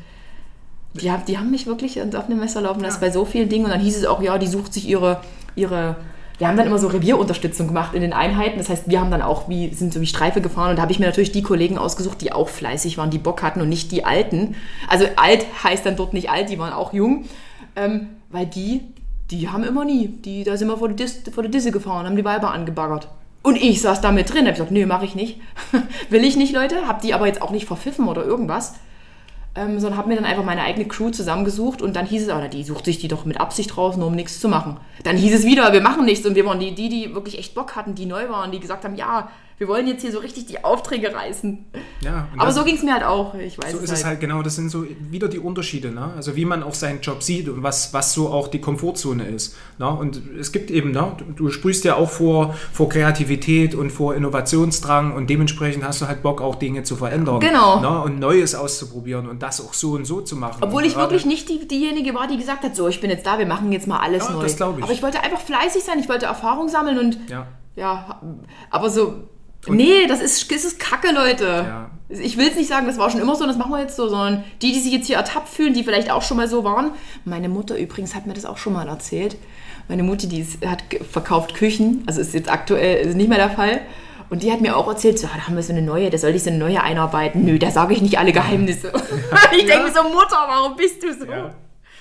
die, haben, die haben mich wirklich auf eine Messer laufen lassen ja. bei so vielen Dingen und dann hieß es auch, ja, die sucht sich ihre, ihre wir haben dann immer so Revierunterstützung gemacht in den Einheiten. Das heißt, wir haben dann auch wie, sind so wie Streife gefahren und da habe ich mir natürlich die Kollegen ausgesucht, die auch fleißig waren, die Bock hatten und nicht die Alten. Also alt heißt dann dort nicht alt, die waren auch jung. Ähm, weil die, die haben immer nie, die, da sind wir vor die, Dis, vor die Disse gefahren, haben die Weiber angebaggert. Und ich saß da mit drin, habe gesagt, nö, mache ich nicht. Will ich nicht, Leute. Hab die aber jetzt auch nicht verpfiffen oder irgendwas ähm, sondern habe mir dann einfach meine eigene Crew zusammengesucht und dann hieß es, aber die sucht sich die doch mit Absicht raus, nur um nichts zu machen. Dann hieß es wieder, wir machen nichts und wir waren die, die, die wirklich echt Bock hatten, die neu waren, die gesagt haben, ja, wir wollen jetzt hier so richtig die Aufträge reißen. Ja, Aber so ging es mir halt auch. Ich weiß so ist halt. es halt, genau. Das sind so wieder die Unterschiede. Ne? Also wie man auch seinen Job sieht und was, was so auch die Komfortzone ist. Ne? Und es gibt eben, ne? du, du sprühst ja auch vor, vor Kreativität und vor Innovationsdrang und dementsprechend hast du halt Bock, auch Dinge zu verändern. Genau. Ne? Und Neues auszuprobieren und das auch so und so zu machen. Obwohl ich wirklich nicht die, diejenige war, die gesagt hat, so, ich bin jetzt da, wir machen jetzt mal alles ja, neu. Das ich. Aber ich wollte einfach fleißig sein, ich wollte Erfahrung sammeln und ja, ja aber so und nee, das ist, das ist Kacke, Leute. Ja. Ich will es nicht sagen, das war schon immer so und das machen wir jetzt so, sondern die, die sich jetzt hier ertappt fühlen, die vielleicht auch schon mal so waren. Meine Mutter übrigens hat mir das auch schon mal erzählt. Meine Mutter, die ist, hat verkauft Küchen, also ist jetzt aktuell ist nicht mehr der Fall. Und die hat mir auch erzählt, so, da haben wir so eine neue, da soll ich so eine neue einarbeiten. Nö, da sage ich nicht alle Geheimnisse. Ja. ich denke so, Mutter, warum bist du so? Ja.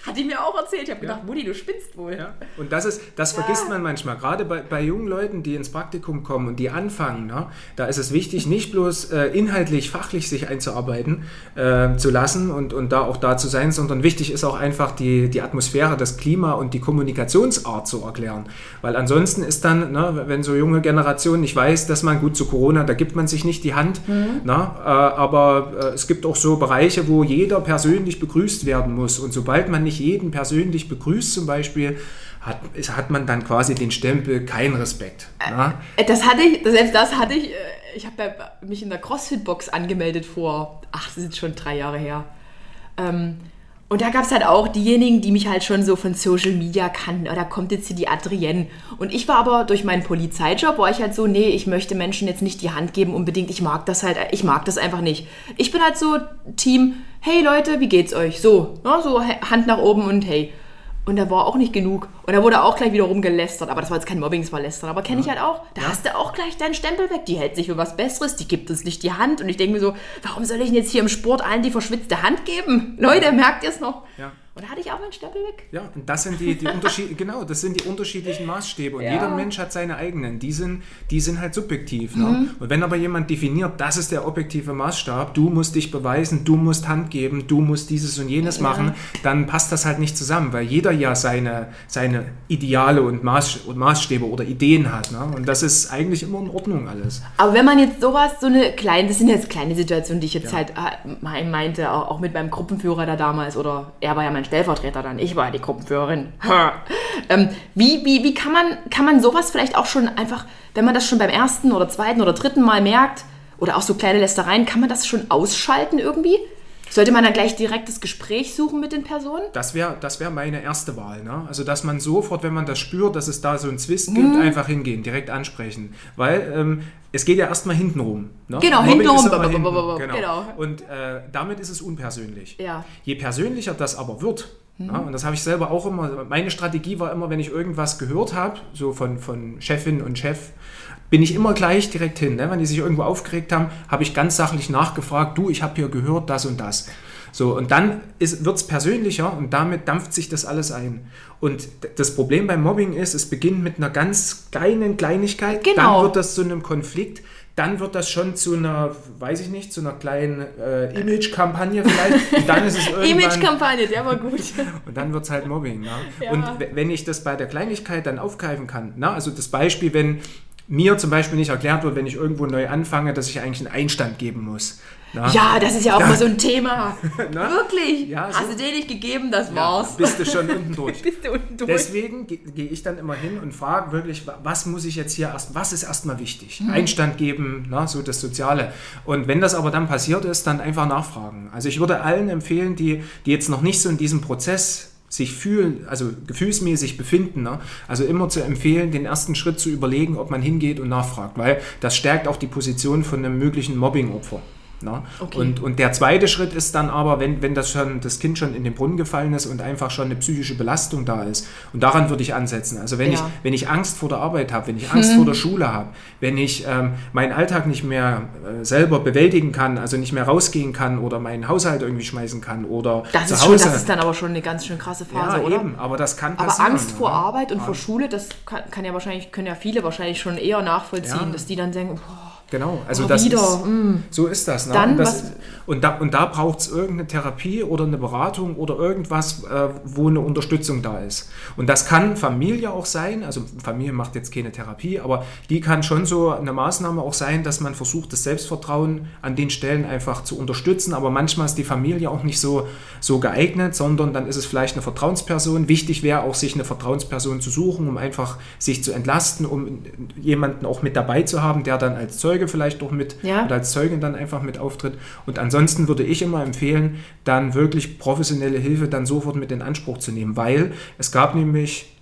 Hat die mir auch erzählt. Ich habe gedacht, ja. Mutti, du spinnst wohl. Ja. Und das ist, das ja. vergisst man manchmal. Gerade bei, bei jungen Leuten, die ins Praktikum kommen und die anfangen, ne, da ist es wichtig, nicht bloß äh, inhaltlich, fachlich sich einzuarbeiten äh, zu lassen und, und da auch da zu sein, sondern wichtig ist auch einfach die, die Atmosphäre, das Klima und die Kommunikationsart zu erklären. Weil ansonsten ist dann, ne, wenn so junge Generation nicht weiß, dass man gut zu Corona, da gibt man sich nicht die Hand. Mhm. Ne, äh, aber äh, es gibt auch so Bereiche, wo jeder persönlich begrüßt werden muss. Und sobald man nicht jeden persönlich begrüßt zum Beispiel, hat, hat man dann quasi den Stempel kein Respekt. Ne? Das hatte ich, selbst das hatte ich, äh, ich habe mich in der CrossFit-Box angemeldet vor, ach, das ist schon drei Jahre her. Ähm, und da gab es halt auch diejenigen, die mich halt schon so von Social Media kannten. Oh, da kommt jetzt hier die Adrienne. Und ich war aber durch meinen Polizeijob, war ich halt so, nee, ich möchte Menschen jetzt nicht die Hand geben unbedingt. Ich mag das halt, ich mag das einfach nicht. Ich bin halt so Team, hey Leute, wie geht's euch? So, ja, so Hand nach oben und hey. Und da war auch nicht genug. Und da wurde auch gleich wieder rumgelästert. Aber das war jetzt kein Mobbing, das war Lästern. Aber kenne ja. ich halt auch. Da ja. hast du auch gleich deinen Stempel weg. Die hält sich für was Besseres, die gibt uns nicht die Hand. Und ich denke mir so, warum soll ich denn jetzt hier im Sport allen die verschwitzte Hand geben? Leute, merkt ihr es noch? Ja. Und da hatte ich auch meinen Stempel weg. Ja, und das sind die, die Unterschied genau, das sind die unterschiedlichen Maßstäbe. Und ja. jeder Mensch hat seine eigenen. Die sind, die sind halt subjektiv. Ne? Mhm. Und wenn aber jemand definiert, das ist der objektive Maßstab, du musst dich beweisen, du musst Hand geben, du musst dieses und jenes ja. machen, dann passt das halt nicht zusammen, weil jeder ja seine, seine Ideale und, Maß, und Maßstäbe oder Ideen hat. Ne? Und das ist eigentlich immer in Ordnung alles. Aber wenn man jetzt sowas, so eine kleine, das sind jetzt kleine Situationen, die ich jetzt ja. halt äh, meinte, auch mit meinem Gruppenführer da damals, oder er war ja mein Stellvertreter dann, ich war die Gruppenführerin. ähm, wie wie, wie kann, man, kann man sowas vielleicht auch schon einfach, wenn man das schon beim ersten oder zweiten oder dritten Mal merkt, oder auch so kleine Lästereien, kann man das schon ausschalten irgendwie? Sollte man dann gleich direkt das Gespräch suchen mit den Personen? Das wäre das wär meine erste Wahl. Ne? Also, dass man sofort, wenn man das spürt, dass es da so einen Zwist mhm. gibt, einfach hingehen, direkt ansprechen. Weil ähm, es geht ja erstmal hintenrum. Ne? Genau, hintenrum. Hinten. Genau. genau. Und äh, damit ist es unpersönlich. Ja. Je persönlicher das aber wird, mhm. ja, und das habe ich selber auch immer, meine Strategie war immer, wenn ich irgendwas gehört habe, so von, von Chefin und Chef, bin ich immer gleich direkt hin. Ne? Wenn die sich irgendwo aufgeregt haben, habe ich ganz sachlich nachgefragt, du, ich habe hier gehört das und das. So, und dann wird es persönlicher und damit dampft sich das alles ein. Und das Problem beim Mobbing ist, es beginnt mit einer ganz kleinen Kleinigkeit, genau. dann wird das zu einem Konflikt, dann wird das schon zu einer, weiß ich nicht, zu einer kleinen äh, Image-Kampagne vielleicht. Und dann ist es irgendwann... Image-Kampagne, der war gut. und dann wird es halt Mobbing. Ne? Ja. Und wenn ich das bei der Kleinigkeit dann aufgreifen kann, na, also das Beispiel, wenn mir zum Beispiel nicht erklärt wird, wenn ich irgendwo neu anfange, dass ich eigentlich einen Einstand geben muss. Na? Ja, das ist ja auch ja. mal so ein Thema. Wirklich? Ja, so. Hast du den nicht gegeben, das war's. bist du schon unten durch. bist du unten durch. Deswegen gehe geh ich dann immer hin und frage wirklich, was muss ich jetzt hier erst, was ist erstmal wichtig? Mhm. Einstand geben, na, so das Soziale. Und wenn das aber dann passiert ist, dann einfach nachfragen. Also ich würde allen empfehlen, die, die jetzt noch nicht so in diesem Prozess sich fühlen, also gefühlsmäßig befinden. Ne? Also immer zu empfehlen, den ersten Schritt zu überlegen, ob man hingeht und nachfragt, weil das stärkt auch die Position von einem möglichen Mobbingopfer. Ne? Okay. Und, und der zweite Schritt ist dann aber, wenn, wenn das, schon, das Kind schon in den Brunnen gefallen ist und einfach schon eine psychische Belastung da ist. Und daran würde ich ansetzen. Also wenn, ja. ich, wenn ich Angst vor der Arbeit habe, wenn ich Angst hm. vor der Schule habe, wenn ich ähm, meinen Alltag nicht mehr äh, selber bewältigen kann, also nicht mehr rausgehen kann oder meinen Haushalt irgendwie schmeißen kann oder das zu Hause. Schon, das ist dann aber schon eine ganz schön krasse Phase, ja, oder? eben, aber das kann passieren. Aber Angst vor Arbeit und ja. vor Schule, das kann, kann, ja wahrscheinlich, können ja viele wahrscheinlich schon eher nachvollziehen, dass die dann denken, boah, Genau, also oh, das wieder. ist, mm. so ist das. Ne? Dann, und, das und, da, und da braucht es irgendeine Therapie oder eine Beratung oder irgendwas, äh, wo eine Unterstützung da ist. Und das kann Familie auch sein, also Familie macht jetzt keine Therapie, aber die kann schon so eine Maßnahme auch sein, dass man versucht, das Selbstvertrauen an den Stellen einfach zu unterstützen. Aber manchmal ist die Familie auch nicht so, so geeignet, sondern dann ist es vielleicht eine Vertrauensperson. Wichtig wäre auch, sich eine Vertrauensperson zu suchen, um einfach sich zu entlasten, um jemanden auch mit dabei zu haben, der dann als Zeuge Zeuge vielleicht doch mit ja. oder als Zeugin dann einfach mit auftritt. Und ansonsten würde ich immer empfehlen, dann wirklich professionelle Hilfe dann sofort mit in Anspruch zu nehmen, weil es gab nämlich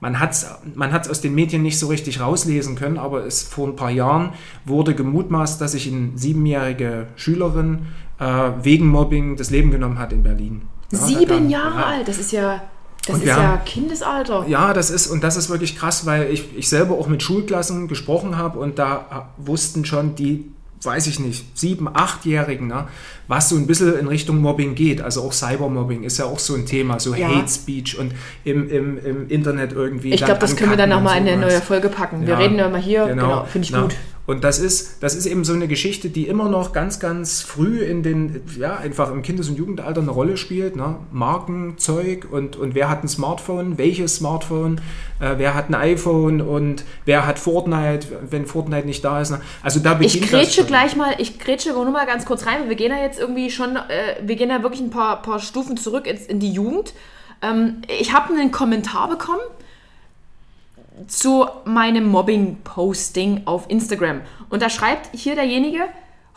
man hat es man hat's aus den Medien nicht so richtig rauslesen können, aber es vor ein paar Jahren wurde gemutmaßt, dass sich eine siebenjährige Schülerin äh, wegen Mobbing das Leben genommen hat in Berlin. Ja, Sieben Jahre ja. alt, das ist ja das und ist ja haben, Kindesalter. Ja, das ist, und das ist wirklich krass, weil ich, ich selber auch mit Schulklassen gesprochen habe und da wussten schon die, weiß ich nicht, sieben, achtjährigen, ne, was so ein bisschen in Richtung Mobbing geht. Also auch Cybermobbing ist ja auch so ein Thema, so ja. Hate Speech und im, im, im Internet irgendwie. Ich glaube, das können wir dann nochmal in eine neue Folge packen. Wir ja, reden ja mal hier, genau, genau finde ich Na, gut. Und das ist, das ist eben so eine Geschichte, die immer noch ganz, ganz früh in den, ja, einfach im Kindes- und Jugendalter eine Rolle spielt. Ne? Markenzeug und, und wer hat ein Smartphone, welches Smartphone, äh, wer hat ein iPhone und wer hat Fortnite, wenn Fortnite nicht da ist. Ne? Also da beginnt Ich grätsche gleich mal, ich grätsche nur mal ganz kurz rein, weil wir gehen ja jetzt irgendwie schon, äh, wir gehen ja wirklich ein paar, paar Stufen zurück in, in die Jugend. Ähm, ich habe einen Kommentar bekommen zu meinem Mobbing-Posting auf Instagram. Und da schreibt hier derjenige,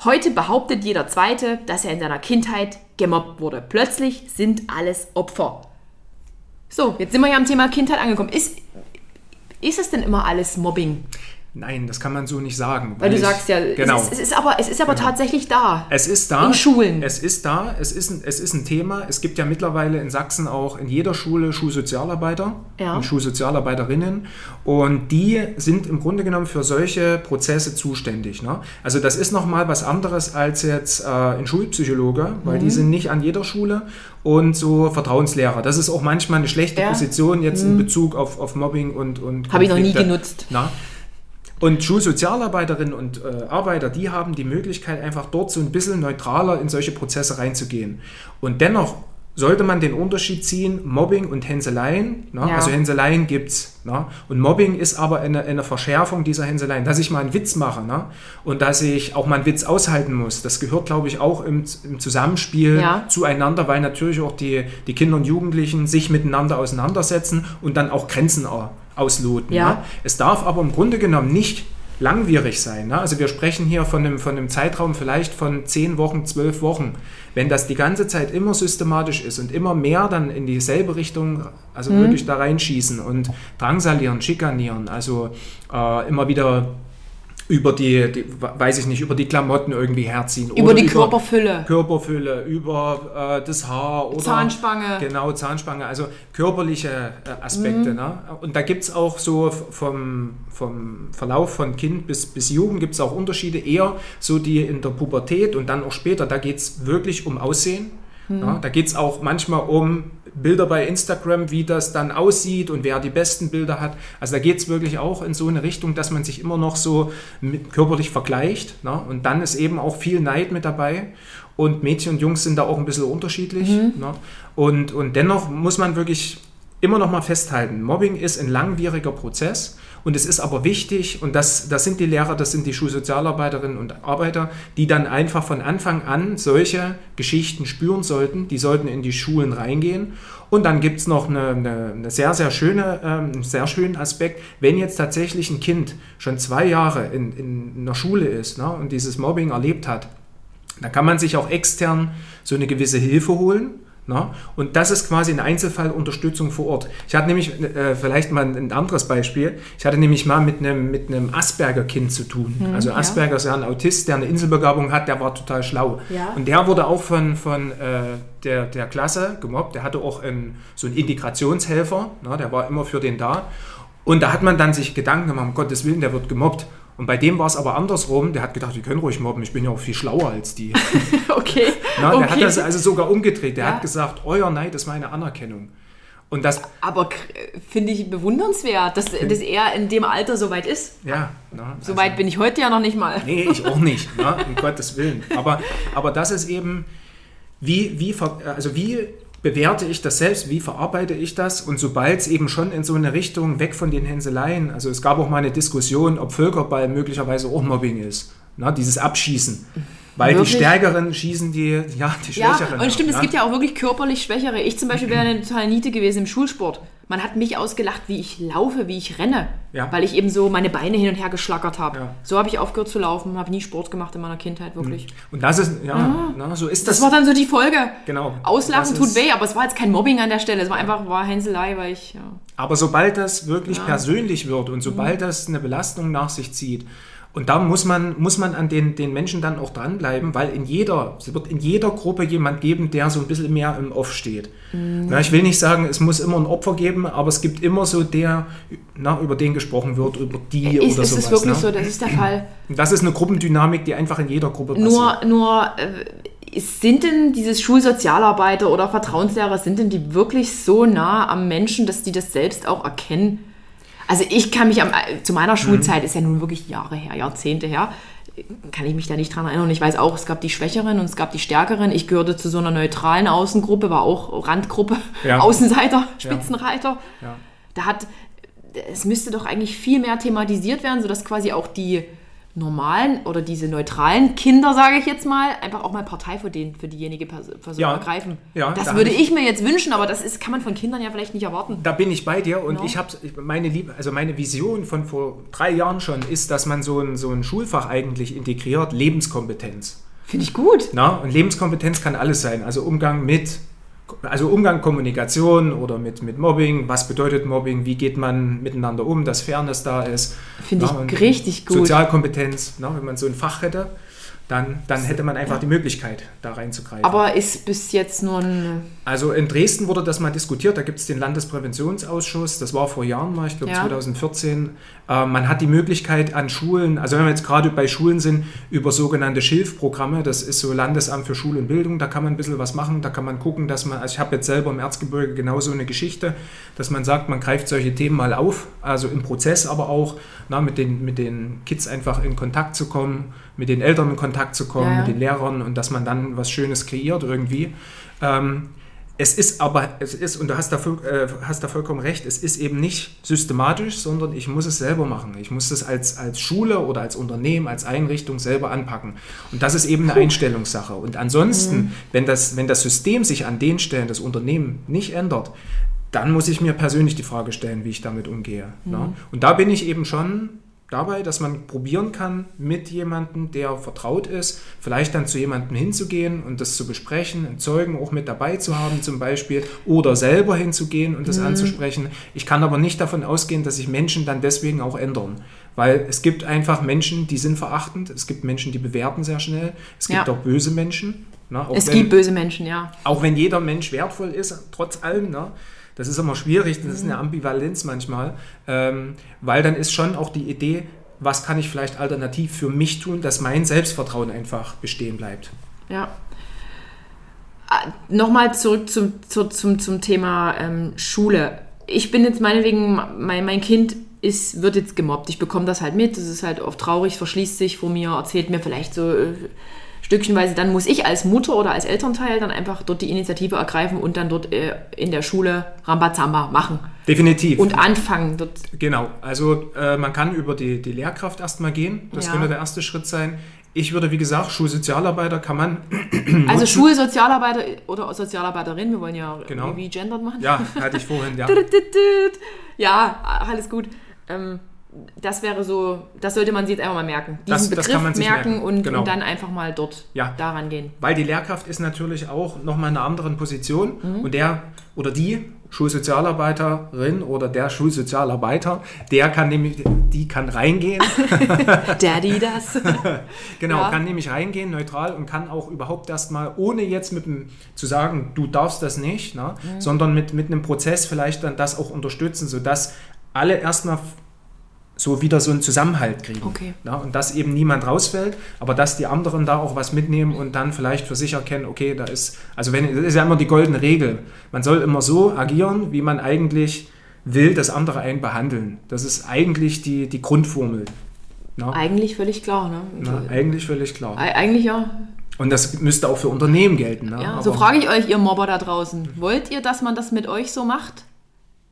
heute behauptet jeder Zweite, dass er in seiner Kindheit gemobbt wurde. Plötzlich sind alles Opfer. So, jetzt sind wir ja am Thema Kindheit angekommen. Ist, ist es denn immer alles Mobbing? Nein, das kann man so nicht sagen. Weil, weil du ich, sagst ja, genau. es, ist, es ist aber, es ist aber genau. tatsächlich da. Es ist da. In Schulen. Es ist da. Es ist, ein, es ist ein Thema. Es gibt ja mittlerweile in Sachsen auch in jeder Schule Schulsozialarbeiter ja. und Schulsozialarbeiterinnen. Und die sind im Grunde genommen für solche Prozesse zuständig. Ne? Also das ist nochmal was anderes als jetzt äh, ein Schulpsychologe, weil mhm. die sind nicht an jeder Schule und so Vertrauenslehrer. Das ist auch manchmal eine schlechte ja. Position jetzt mhm. in Bezug auf, auf Mobbing und, und Habe ich noch nie genutzt. Na? Und Schulsozialarbeiterinnen und äh, Arbeiter, die haben die Möglichkeit, einfach dort so ein bisschen neutraler in solche Prozesse reinzugehen. Und dennoch sollte man den Unterschied ziehen, Mobbing und Hänseleien. Ne? Ja. Also Hänseleien gibt es. Ne? Und Mobbing ist aber eine, eine Verschärfung dieser Hänseleien. Dass ich mal einen Witz mache ne? und dass ich auch mal einen Witz aushalten muss, das gehört, glaube ich, auch im, im Zusammenspiel ja. zueinander, weil natürlich auch die, die Kinder und Jugendlichen sich miteinander auseinandersetzen und dann auch Grenzen ausloten. Ja. Ne? Es darf aber im Grunde genommen nicht langwierig sein. Ne? Also wir sprechen hier von einem, von einem Zeitraum vielleicht von zehn Wochen, zwölf Wochen. Wenn das die ganze Zeit immer systematisch ist und immer mehr dann in dieselbe Richtung, also mhm. wirklich da reinschießen und drangsalieren, schikanieren, also äh, immer wieder über die, die, weiß ich nicht, über die Klamotten irgendwie herziehen. Über die Körperfülle. Körperfülle, über äh, das Haar oder Zahnspange. Genau, Zahnspange, also körperliche äh, Aspekte. Mhm. Ne? Und da gibt es auch so vom, vom Verlauf von Kind bis, bis Jugend gibt es auch Unterschiede, eher so die in der Pubertät und dann auch später, da geht es wirklich um Aussehen. Mhm. Ja, da geht es auch manchmal um Bilder bei Instagram, wie das dann aussieht und wer die besten Bilder hat. Also da geht es wirklich auch in so eine Richtung, dass man sich immer noch so körperlich vergleicht. Ne? Und dann ist eben auch viel Neid mit dabei. Und Mädchen und Jungs sind da auch ein bisschen unterschiedlich. Mhm. Ne? Und, und dennoch muss man wirklich immer noch mal festhalten, Mobbing ist ein langwieriger Prozess und es ist aber wichtig, und das, das sind die Lehrer, das sind die Schulsozialarbeiterinnen und Arbeiter, die dann einfach von Anfang an solche Geschichten spüren sollten. Die sollten in die Schulen reingehen. Und dann gibt es noch eine, eine, eine, sehr, sehr schöne, ähm, sehr schönen Aspekt, wenn jetzt tatsächlich ein Kind schon zwei Jahre in, in einer Schule ist ne, und dieses Mobbing erlebt hat, dann kann man sich auch extern so eine gewisse Hilfe holen. Na? Und das ist quasi eine Einzelfallunterstützung vor Ort. Ich hatte nämlich äh, vielleicht mal ein anderes Beispiel. Ich hatte nämlich mal mit einem, mit einem Asperger-Kind zu tun. Hm, also Asperger ja. ist ja ein Autist, der eine Inselbegabung hat, der war total schlau. Ja. Und der wurde auch von, von äh, der, der Klasse gemobbt. Der hatte auch einen, so einen Integrationshelfer, na? der war immer für den da. Und da hat man dann sich Gedanken gemacht, um Gottes Willen, der wird gemobbt. Und bei dem war es aber andersrum. Der hat gedacht, die können ruhig mobben, ich bin ja auch viel schlauer als die. okay. Na, der okay. hat das also sogar umgedreht. Der ja. hat gesagt, euer Neid ist meine Anerkennung. Und das, aber finde ich bewundernswert, dass, dass er in dem Alter so weit ist. Ja. Na, so weit also, bin ich heute ja noch nicht mal. Nee, ich auch nicht, na, um Gottes Willen. Aber, aber das ist eben, wie, wie, also wie bewerte ich das selbst, wie verarbeite ich das und sobald es eben schon in so eine Richtung weg von den Hänseleien, also es gab auch mal eine Diskussion, ob Völkerball möglicherweise auch Mobbing ist, na, dieses Abschießen. Weil wirklich? die Stärkeren schießen die, ja, die Schwächeren. Ja, und stimmt, ab, es gibt ja auch wirklich körperlich Schwächere. Ich zum Beispiel wäre eine total Niete gewesen im Schulsport. Man hat mich ausgelacht, wie ich laufe, wie ich renne, ja. weil ich eben so meine Beine hin und her geschlackert habe. Ja. So habe ich aufgehört zu laufen, habe nie Sport gemacht in meiner Kindheit, wirklich. Mhm. Und das ist, ja, ah. na, so ist das. Das war dann so die Folge. Genau. Auslachen tut weh, aber es war jetzt kein Mobbing an der Stelle, es war einfach war Hänselei, weil ich, ja. Aber sobald das wirklich persönlich wird und sobald mhm. das eine Belastung nach sich zieht, und da muss man, muss man an den, den Menschen dann auch dranbleiben, weil in jeder, es wird in jeder Gruppe jemand geben, der so ein bisschen mehr im Off steht. Mhm. Na, ich will nicht sagen, es muss immer ein Opfer geben, aber es gibt immer so der, na, über den gesprochen wird, über die ist, oder ist sowas. Ist es wirklich ne? so? Das ist der Fall. Das ist eine Gruppendynamik, die einfach in jeder Gruppe passiert. Nur, nur äh, sind denn dieses Schulsozialarbeiter oder Vertrauenslehrer, sind denn die wirklich so nah am Menschen, dass die das selbst auch erkennen? Also ich kann mich am, zu meiner Schulzeit, mhm. ist ja nun wirklich Jahre her, Jahrzehnte her, kann ich mich da nicht dran erinnern. Ich weiß auch, es gab die Schwächeren und es gab die Stärkeren. Ich gehörte zu so einer neutralen Außengruppe, war auch Randgruppe, ja. Außenseiter, Spitzenreiter. Ja. Ja. Da hat, es müsste doch eigentlich viel mehr thematisiert werden, sodass quasi auch die normalen oder diese neutralen Kinder, sage ich jetzt mal, einfach auch mal Partei für, den, für diejenige Person ja, ergreifen. Ja, das da würde ich, mir jetzt wünschen, aber das ist, kann man von Kindern ja vielleicht nicht erwarten. Da bin ich bei dir und no. ich habe meine Liebe, also meine Vision von vor drei Jahren schon ist, dass man so ein, so ein Schulfach eigentlich integriert, Lebenskompetenz. Finde ich gut. Na, und Lebenskompetenz kann alles sein. Also Umgang mit also Umgang, Kommunikation oder mit, mit Mobbing, was bedeutet Mobbing, wie geht man miteinander um, dass Fairness da ist. Finde ich richtig gut. Sozialkompetenz, na, wenn man so ein Fach hätte dann, dann hätte man einfach ja. die Möglichkeit, da reinzugreifen. Aber ist bis jetzt nur ein. Also in Dresden wurde das mal diskutiert, da gibt es den Landespräventionsausschuss, das war vor Jahren mal, ich glaube ja. 2014. Äh, man hat die Möglichkeit an Schulen, also wenn wir jetzt gerade bei Schulen sind, über sogenannte Schilfprogramme, das ist so Landesamt für Schule und Bildung, da kann man ein bisschen was machen, da kann man gucken, dass man, also ich habe jetzt selber im Erzgebirge genauso eine Geschichte, dass man sagt, man greift solche Themen mal auf, also im Prozess aber auch, na, mit, den, mit den Kids einfach in Kontakt zu kommen mit den Eltern in Kontakt zu kommen, ja, mit den Lehrern und dass man dann was Schönes kreiert irgendwie. Ähm, es ist aber, es ist, und du hast da, äh, hast da vollkommen recht, es ist eben nicht systematisch, sondern ich muss es selber machen. Ich muss es als, als Schule oder als Unternehmen, als Einrichtung selber anpacken. Und das ist eben eine Einstellungssache. Und ansonsten, mhm. wenn, das, wenn das System sich an den Stellen, das Unternehmen nicht ändert, dann muss ich mir persönlich die Frage stellen, wie ich damit umgehe. Ne? Mhm. Ne? Und da bin ich eben schon dabei, dass man probieren kann, mit jemandem, der vertraut ist, vielleicht dann zu jemandem hinzugehen und das zu besprechen, einen Zeugen auch mit dabei zu haben zum Beispiel oder selber hinzugehen und das mhm. anzusprechen. Ich kann aber nicht davon ausgehen, dass sich Menschen dann deswegen auch ändern. Weil es gibt einfach Menschen, die sind verachtend, es gibt Menschen, die bewerten sehr schnell, es gibt ja. auch böse Menschen. Ne? Auch es wenn, gibt böse Menschen, ja. Auch wenn jeder Mensch wertvoll ist, trotz allem. Ne? Das ist immer schwierig, das ist eine mhm. Ambivalenz manchmal, ähm, weil dann ist schon auch die Idee, was kann ich vielleicht alternativ für mich tun, dass mein Selbstvertrauen einfach bestehen bleibt. Ja. Ah, nochmal zurück zum, zu, zum, zum Thema ähm, Schule. Ich bin jetzt meinetwegen, mein, mein Kind ist, wird jetzt gemobbt. Ich bekomme das halt mit. Das ist halt oft traurig, verschließt sich vor mir, erzählt mir vielleicht so äh, stückchenweise, dann muss ich als Mutter oder als Elternteil dann einfach dort die Initiative ergreifen und dann dort äh, in der Schule Rambazamba machen. Definitiv. Und anfangen dort. Genau, also äh, man kann über die, die Lehrkraft erstmal gehen. Das Ja. könnte der erste Schritt sein. Ich würde, wie gesagt, Schulsozialarbeiter kann man, Also Schulsozialarbeiter oder Sozialarbeiterin, wir wollen ja Genau. irgendwie gendert machen. ja, hatte ich vorhin, ja. Ja, alles gut. Ähm, das wäre so, das sollte man sich jetzt einfach mal merken. Diesen Das- das Begriff kann man sich merken, merken, Und, genau. und dann einfach mal dort Ja. daran gehen. Weil die Lehrkraft ist natürlich auch nochmal in einer anderen Position Mhm. und der oder die Schulsozialarbeiterin oder der Schulsozialarbeiter, der kann nämlich, die kann reingehen, Daddy das. genau, Ja. kann nämlich reingehen, neutral und kann auch überhaupt erstmal, ohne jetzt mit dem, zu sagen, du darfst das nicht, ne, Mhm. sondern mit, mit einem Prozess vielleicht dann das auch unterstützen, sodass alle erstmal so wieder so einen Zusammenhalt kriegen. Okay. Ja, und dass eben niemand rausfällt, aber dass die anderen da auch was mitnehmen und dann vielleicht für sich erkennen, okay, da ist, also wenn, das ist ja immer die goldene Regel. Man soll immer so agieren, wie man eigentlich will, dass andere einen behandeln. Das ist eigentlich die, die Grundformel. Na, Eigentlich völlig klar, ne? na, eigentlich völlig klar. Eig- Eigentlich ja. Und das müsste auch für Unternehmen gelten. Ne? ja. So frage ich euch, ihr Mobber da draußen. Wollt ihr, dass man das mit euch so macht?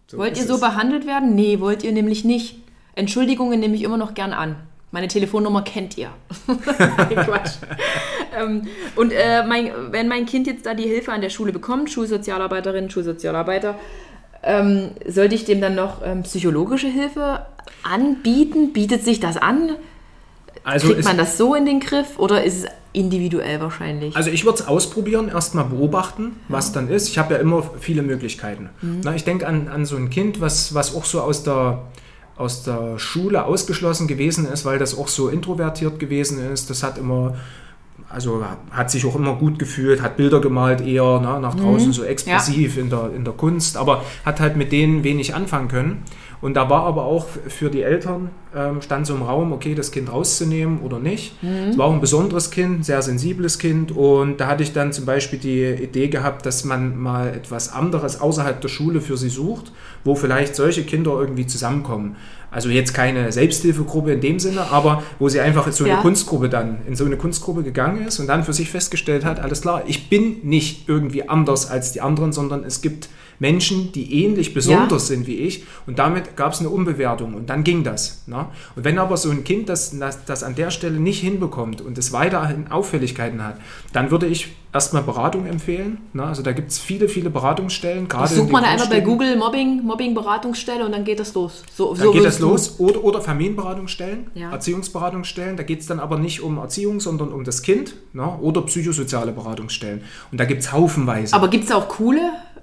so wollt ihr so es. behandelt werden? Nee, wollt ihr nämlich nicht. Entschuldigungen nehme ich immer noch gern an. Meine Telefonnummer kennt ihr. Quatsch. ähm, und äh, mein, wenn mein Kind jetzt da die Hilfe an der Schule bekommt, Schulsozialarbeiterin, Schulsozialarbeiter, ähm, sollte ich dem dann noch ähm, psychologische Hilfe anbieten? Bietet sich das an? Also Kriegt man das so in den Griff oder ist es individuell wahrscheinlich? Also ich würde es ausprobieren, erstmal beobachten, was dann ist. Ich habe ja immer viele Möglichkeiten. Mhm. Na, ich denke an, an so ein Kind, was, was auch so aus der, aus der Schule ausgeschlossen gewesen ist, weil das auch so introvertiert gewesen ist. Das hat immer, also hat sich auch immer gut gefühlt, hat Bilder gemalt eher ne, nach draußen, so expressiv in, der, in der Kunst, aber hat halt mit denen wenig anfangen können. Und da war aber auch für die Eltern, ähm, stand so im Raum, okay, das Kind rauszunehmen oder nicht. Es war auch ein besonderes Kind, ein sehr sensibles Kind. Und da hatte ich dann zum Beispiel die Idee gehabt, dass man mal etwas anderes außerhalb der Schule für sie sucht, wo vielleicht solche Kinder irgendwie zusammenkommen. Also jetzt keine Selbsthilfegruppe in dem Sinne, aber wo sie einfach so eine Ja. Kunstgruppe dann in so eine Kunstgruppe gegangen ist und dann für sich festgestellt hat, alles klar, ich bin nicht irgendwie anders als die anderen, sondern es gibt Menschen, die ähnlich besonders sind wie ich und damit gab es eine Umbewertung und dann ging das. Ne? Und wenn aber so ein Kind das, das, das an der Stelle nicht hinbekommt und es weiterhin Auffälligkeiten hat, dann würde ich erstmal Beratung empfehlen. Ne? Also da gibt es viele, viele Beratungsstellen. Gerade Sucht man einfach bei. Google Mobbing, Mobbing-Beratungsstelle und dann geht das los. So, Dann so geht das du- los. Oder, oder Familienberatungsstellen, Ja. Erziehungsberatungsstellen. Da geht es dann aber nicht um Erziehung, sondern um das Kind. Ne? Oder psychosoziale Beratungsstellen. Und da gibt es haufenweise. Aber gibt es auch coole?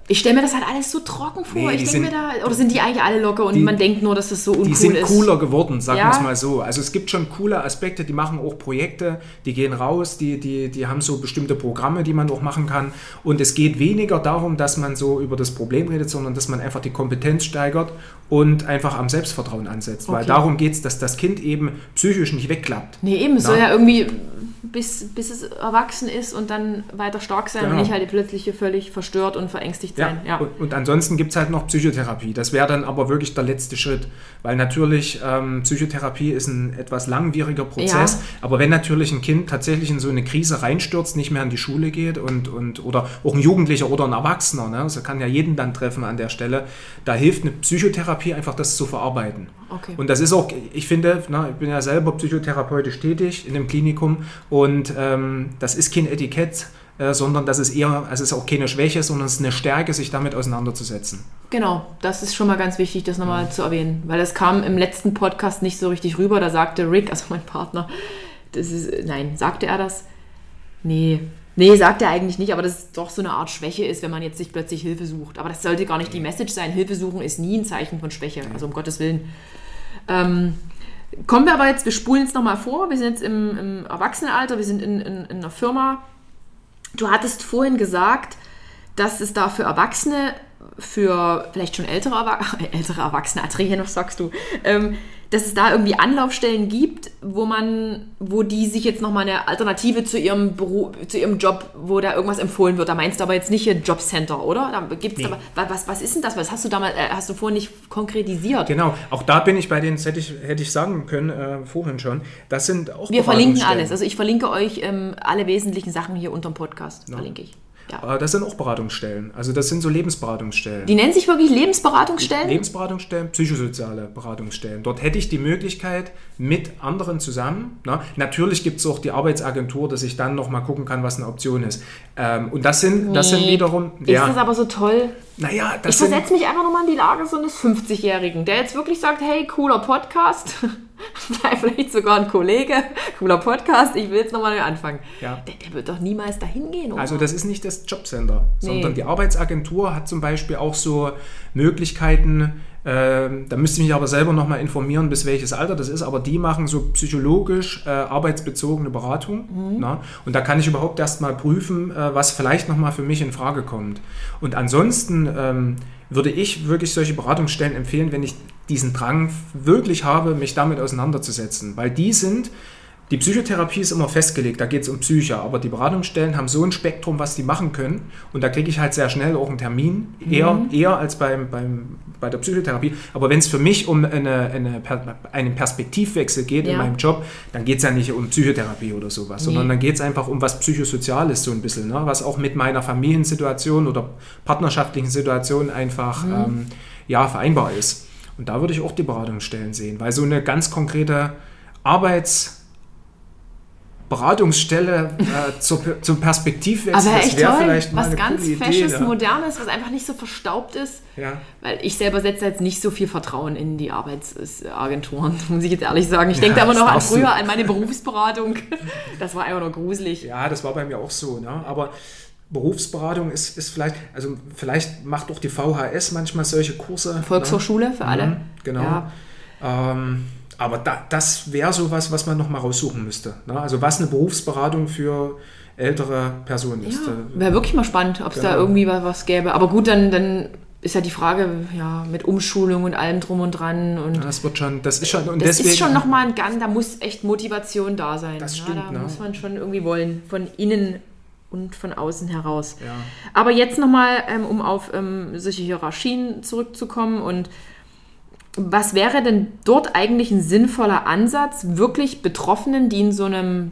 Ich stelle mir das halt alles so trocken vor. Nee, ich denke mir da, oder sind die eigentlich alle locker und Die- man denkt nur, dass das so uncool die sind ist? cooler geworden, sagen Ja? wir es mal so. Also es gibt schon coole Aspekte, die machen auch Projekte, die gehen raus, die, die, die haben so bestimmte Programme, die man auch machen kann. Und es geht weniger darum, dass man so über das Problem redet, sondern dass man einfach die Kompetenz steigert und einfach am Selbstvertrauen ansetzt. Weil Okay. darum geht es, dass das Kind eben psychisch nicht wegklappt. Nee, eben, es soll ja irgendwie bis, bis es erwachsen ist und dann weiter stark sein und Genau. nicht halt plötzlich hier völlig verstört und verängstigt sein. Ja. Und, und ansonsten gibt es halt noch Psychotherapie. Das wäre dann aber wirklich der letzte Schritt. Weil natürlich ähm, Psychotherapie ist ein etwas langwieriger Prozess. Ja. Aber wenn natürlich ein Kind tatsächlich in so eine Krise reinstürzt, nicht mehr in die Schule geht und, und oder auch ein Jugendlicher oder ein Erwachsener, ne, das kann ja jeden dann treffen an der Stelle, da hilft eine Psychotherapie einfach, das zu verarbeiten. Okay. Und das ist auch, ich finde, ne, ich bin ja selber psychotherapeutisch tätig in einem Klinikum und ähm, das ist kein Etikett, äh, sondern das ist eher, also es ist auch keine Schwäche, sondern es ist eine Stärke, sich damit auseinanderzusetzen. Genau, das ist schon mal ganz wichtig, das nochmal zu erwähnen, weil das kam im letzten Podcast nicht so richtig rüber. Da sagte Rick, also mein Partner, das ist, nein, sagte er das? Nee. Nee, sagt er eigentlich nicht, aber das ist doch so eine Art Schwäche ist, wenn man jetzt sich plötzlich Hilfe sucht. Aber das sollte gar nicht die Message sein. Hilfe suchen ist nie ein Zeichen von Schwäche, also um Gottes Willen. Ähm, kommen wir aber jetzt, wir spulen jetzt nochmal vor. Wir sind jetzt im, im Erwachsenenalter, wir sind in, in, in einer Firma. Du hattest vorhin gesagt, dass es da für Erwachsene für vielleicht schon ältere, Erwa ältere Erwachsene, Adrienne, sagst du, ähm, dass es da irgendwie Anlaufstellen gibt, wo man, wo die sich jetzt nochmal eine Alternative zu ihrem Beruf, zu ihrem Job, wo da irgendwas empfohlen wird. Da meinst du aber jetzt nicht hier Jobcenter, oder? Da gibt's Nee. aber, was, was ist denn das? Was hast du damals, äh, hast du vorhin nicht konkretisiert? Genau, auch da bin ich bei den, das hätte ich, hätte ich sagen können, äh, vorhin schon, das sind auch Wir verlinken alles. Also ich verlinke euch ähm, alle wesentlichen Sachen hier unterm Podcast. Verlinke ich. Ja. Äh, Das sind auch Beratungsstellen. Also das sind so Lebensberatungsstellen. Die nennen sich wirklich Lebensberatungsstellen? Lebensberatungsstellen, psychosoziale Beratungsstellen. Dort hätte ich die Möglichkeit mit anderen zusammen. Na, natürlich gibt es auch die Arbeitsagentur, dass ich dann nochmal gucken kann, was eine Option ist. Ähm, und das sind, das sind Nee. wiederum. Ist das aber so toll? naja, das Ich versetze mich einfach nochmal in die Lage so eines 50-Jährigen, der jetzt wirklich sagt, hey, cooler Podcast, vielleicht sogar ein Kollege, cooler Podcast, ich will jetzt nochmal anfangen. Ja. Der, der wird doch niemals dahin gehen, oder? Also das ist nicht das Jobcenter, Nee. sondern die Arbeitsagentur hat zum Beispiel auch so Möglichkeiten, ähm, da müsste ich mich aber selber nochmal informieren, bis welches Alter das ist, aber die machen so psychologisch äh, arbeitsbezogene Beratung. Mhm. Na? Und da kann ich überhaupt erst mal prüfen, äh, was vielleicht nochmal für mich in Frage kommt. Und ansonsten ähm, würde ich wirklich solche Beratungsstellen empfehlen, wenn ich diesen Drang wirklich habe, mich damit auseinanderzusetzen, weil die sind die Psychotherapie ist immer festgelegt, da geht es um Psyche, aber die Beratungsstellen haben so ein Spektrum, was die machen können. Und da kriege ich halt sehr schnell auch einen Termin, eher, eher als beim, beim, bei der Psychotherapie. Aber wenn es für mich um eine, eine, einen Perspektivwechsel geht in Ja. meinem Job, dann geht es ja nicht um Psychotherapie oder sowas, sondern dann geht es einfach um was Psychosoziales so ein bisschen, ne? was auch mit meiner Familiensituation oder partnerschaftlichen Situation einfach ähm, ja, vereinbar ist. Und da würde ich auch die Beratungsstellen sehen, weil so eine ganz konkrete Arbeits- Beratungsstelle äh, zur, zum Perspektivwechsel, aber das echt wäre toll, was ganz Fesches, Idee. Ne? Modernes, was einfach nicht so verstaubt ist. Ja. Weil ich selber setze jetzt nicht so viel Vertrauen in die Arbeitsagenturen, muss ich jetzt ehrlich sagen. Ich denke da immer noch an darfst du. früher, an meine Berufsberatung. Das war einfach nur gruselig. ja, das war bei mir auch so. Ne? Aber Berufsberatung ist, ist vielleicht, also vielleicht macht auch die VHS manchmal solche Kurse. Volkshochschule für alle. Ne? Genau. Ja. Ähm, aber da, das wäre sowas, was man nochmal raussuchen müsste. Ne? Also was eine Berufsberatung für ältere Personen ist. Ja, wäre wirklich mal spannend, ob es da Genau. irgendwie wa- was gäbe. Aber gut, dann, dann ist ja die Frage, ja, mit Umschulung und allem drum und dran. Und Das wird schon, das ist schon, und das deswegen, ist schon nochmal ein Gang, da muss echt Motivation da sein. Das ja, stimmt, da ne? muss man schon irgendwie wollen, von innen und von außen heraus. Ja. Aber jetzt nochmal, ähm, um auf ähm, solche Hierarchien zurückzukommen und was wäre denn dort eigentlich ein sinnvoller Ansatz, wirklich Betroffenen, die in so einem,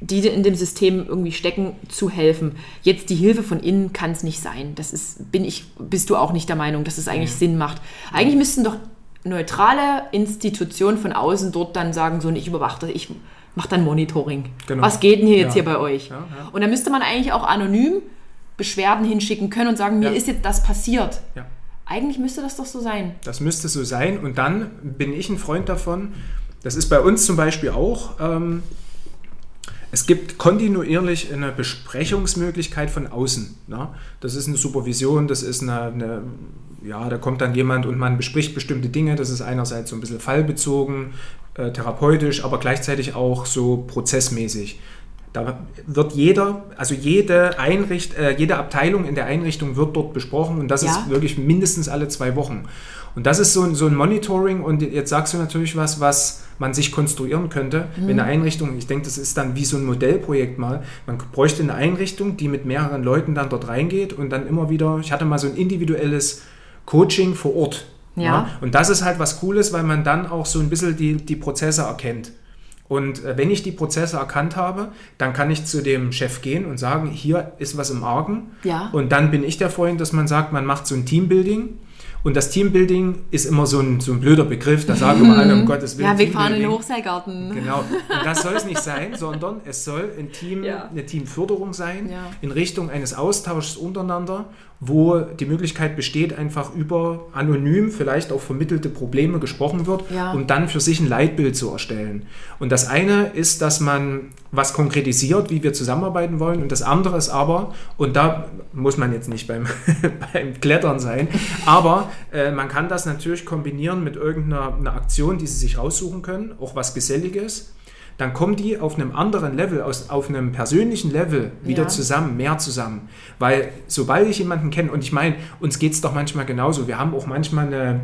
die in dem System irgendwie stecken, zu helfen? Jetzt die Hilfe von innen kann es nicht sein. Das ist, bin ich, bist du auch nicht der Meinung, dass es eigentlich Sinn macht. Eigentlich müssten doch neutrale Institutionen von außen dort dann sagen, so, ich überwache ich mache dann Monitoring. Genau. Was geht denn hier jetzt Ja. hier bei euch? Ja, ja. Und da müsste man eigentlich auch anonym Beschwerden hinschicken können und sagen, mir ist jetzt das passiert. Ja. Eigentlich müsste das doch so sein. Das müsste so sein. Und dann bin ich ein Freund davon. Das ist bei uns zum Beispiel auch. Ähm, es gibt kontinuierlich eine Besprechungsmöglichkeit von außen. Ne? Das ist eine Supervision, das ist eine, eine, ja, da kommt dann jemand und man bespricht bestimmte Dinge. Das ist einerseits so ein bisschen fallbezogen, äh, therapeutisch, aber gleichzeitig auch so prozessmäßig. Da wird jeder, also jede, Einricht, äh, jede Abteilung in der Einrichtung wird dort besprochen und das Ja. ist wirklich mindestens alle zwei Wochen. Und das ist so ein, so ein Monitoring und jetzt sagst du natürlich was, was man sich konstruieren könnte. Mhm. Wenn eine Einrichtung, ich denke, das ist dann wie so ein Modellprojekt mal, man bräuchte eine Einrichtung, die mit mehreren Leuten dann dort reingeht und dann immer wieder, ich hatte mal so ein individuelles Coaching vor Ort. Ja. Und das ist halt was Cooles, weil man dann auch so ein bisschen die, die Prozesse erkennt. Und äh, wenn ich die Prozesse erkannt habe, dann kann ich zu dem Chef gehen und sagen, hier ist was im Argen. Ja. Und dann bin ich der Freund, dass man sagt, man macht so ein Teambuilding. Und das Teambuilding ist immer so ein, so ein blöder Begriff. Da sagen immer alle, um Gottes Willen. Ja, wir fahren in den. Hochseilgarten. Genau. Und das soll es nicht sein, sondern es soll ein Team, Ja. eine Teamförderung sein Ja. in Richtung eines Austauschs untereinander, wo die Möglichkeit besteht, einfach über anonym vielleicht auch vermittelte Probleme gesprochen wird, Ja. um dann für sich ein Leitbild zu erstellen. Und das eine ist, dass man was konkretisiert, wie wir zusammenarbeiten wollen. Und das andere ist aber, und da muss man jetzt nicht beim, beim Klettern sein, aber äh, man kann das natürlich kombinieren mit irgendeiner einer Aktion, die Sie sich raussuchen können, auch was Geselliges. dann kommen die auf einem anderen Level, aus, auf einem persönlichen Level wieder Ja. zusammen, mehr zusammen. Weil sobald ich jemanden kenne, und ich meine, uns geht es doch manchmal genauso, wir haben auch manchmal eine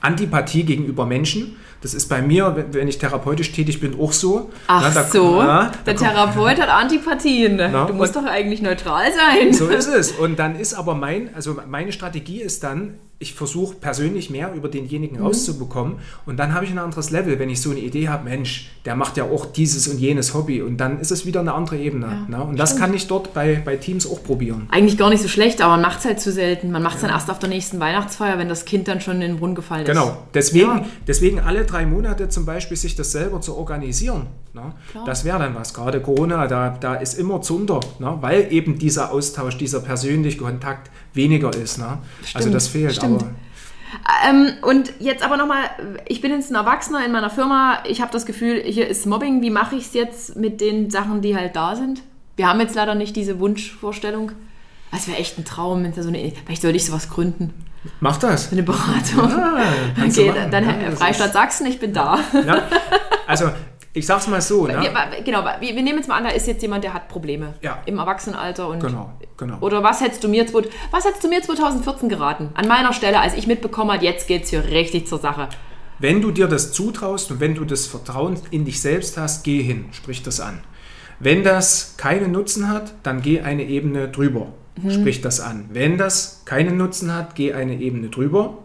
Antipathie gegenüber Menschen. Das ist bei mir, wenn- ich therapeutisch tätig bin, auch so. Ach Na, da- so, da der kommt- Therapeut hat Antipathien. Na, du musst doch eigentlich neutral sein. So ist es. Und dann ist aber mein, also meine Strategie ist dann, ich versuche persönlich mehr über denjenigen Mhm. rauszubekommen und dann habe ich ein anderes Level, wenn ich so eine Idee habe, Mensch, der macht ja auch dieses und jenes Hobby und dann ist es wieder eine andere Ebene. Ja, ne? Und das stimmt. kann ich dort bei, bei Teams auch probieren. Eigentlich gar nicht so schlecht, aber man macht es halt zu selten. Man macht es dann erst auf der nächsten Weihnachtsfeier, wenn das Kind dann schon in den Brunnen gefallen ist. Genau. Deswegen, Ja. deswegen alle drei Monate zum Beispiel sich das selber zu organisieren. Ne? Das wäre dann was. Gerade Corona, da, da ist immer Zunder, ne? weil eben dieser Austausch, dieser persönliche Kontakt weniger ist. Ne? also das fehlt. stimmt. Aber Ähm, und jetzt aber nochmal, ich bin jetzt ein Erwachsener in meiner Firma. Ich habe das Gefühl, hier ist Mobbing. Wie mache ich es jetzt mit den Sachen, die halt da sind? Wir haben jetzt leider nicht diese Wunschvorstellung. Das wäre echt ein Traum. wenn da So eine, vielleicht sollte ich sowas gründen. mach das. Eine Beratung. Du okay, machen. dann Ja, Freistaat Sachsen, ich bin da. Ja, also ich sag's mal so. Ne? Wir, genau, wir, wir nehmen jetzt mal an, da ist jetzt jemand, der hat Probleme Ja. im Erwachsenenalter und Genau, genau. Oder was hättest du mir, was hättest du mir 2014 geraten? An meiner Stelle, als ich mitbekommen habe, jetzt geht's hier richtig zur Sache. Wenn du dir das zutraust und wenn du das Vertrauen in dich selbst hast, geh hin, sprich das an. Wenn das keinen Nutzen hat, dann geh eine Ebene drüber, Mhm. sprich das an. Wenn das keinen Nutzen hat, geh eine Ebene drüber.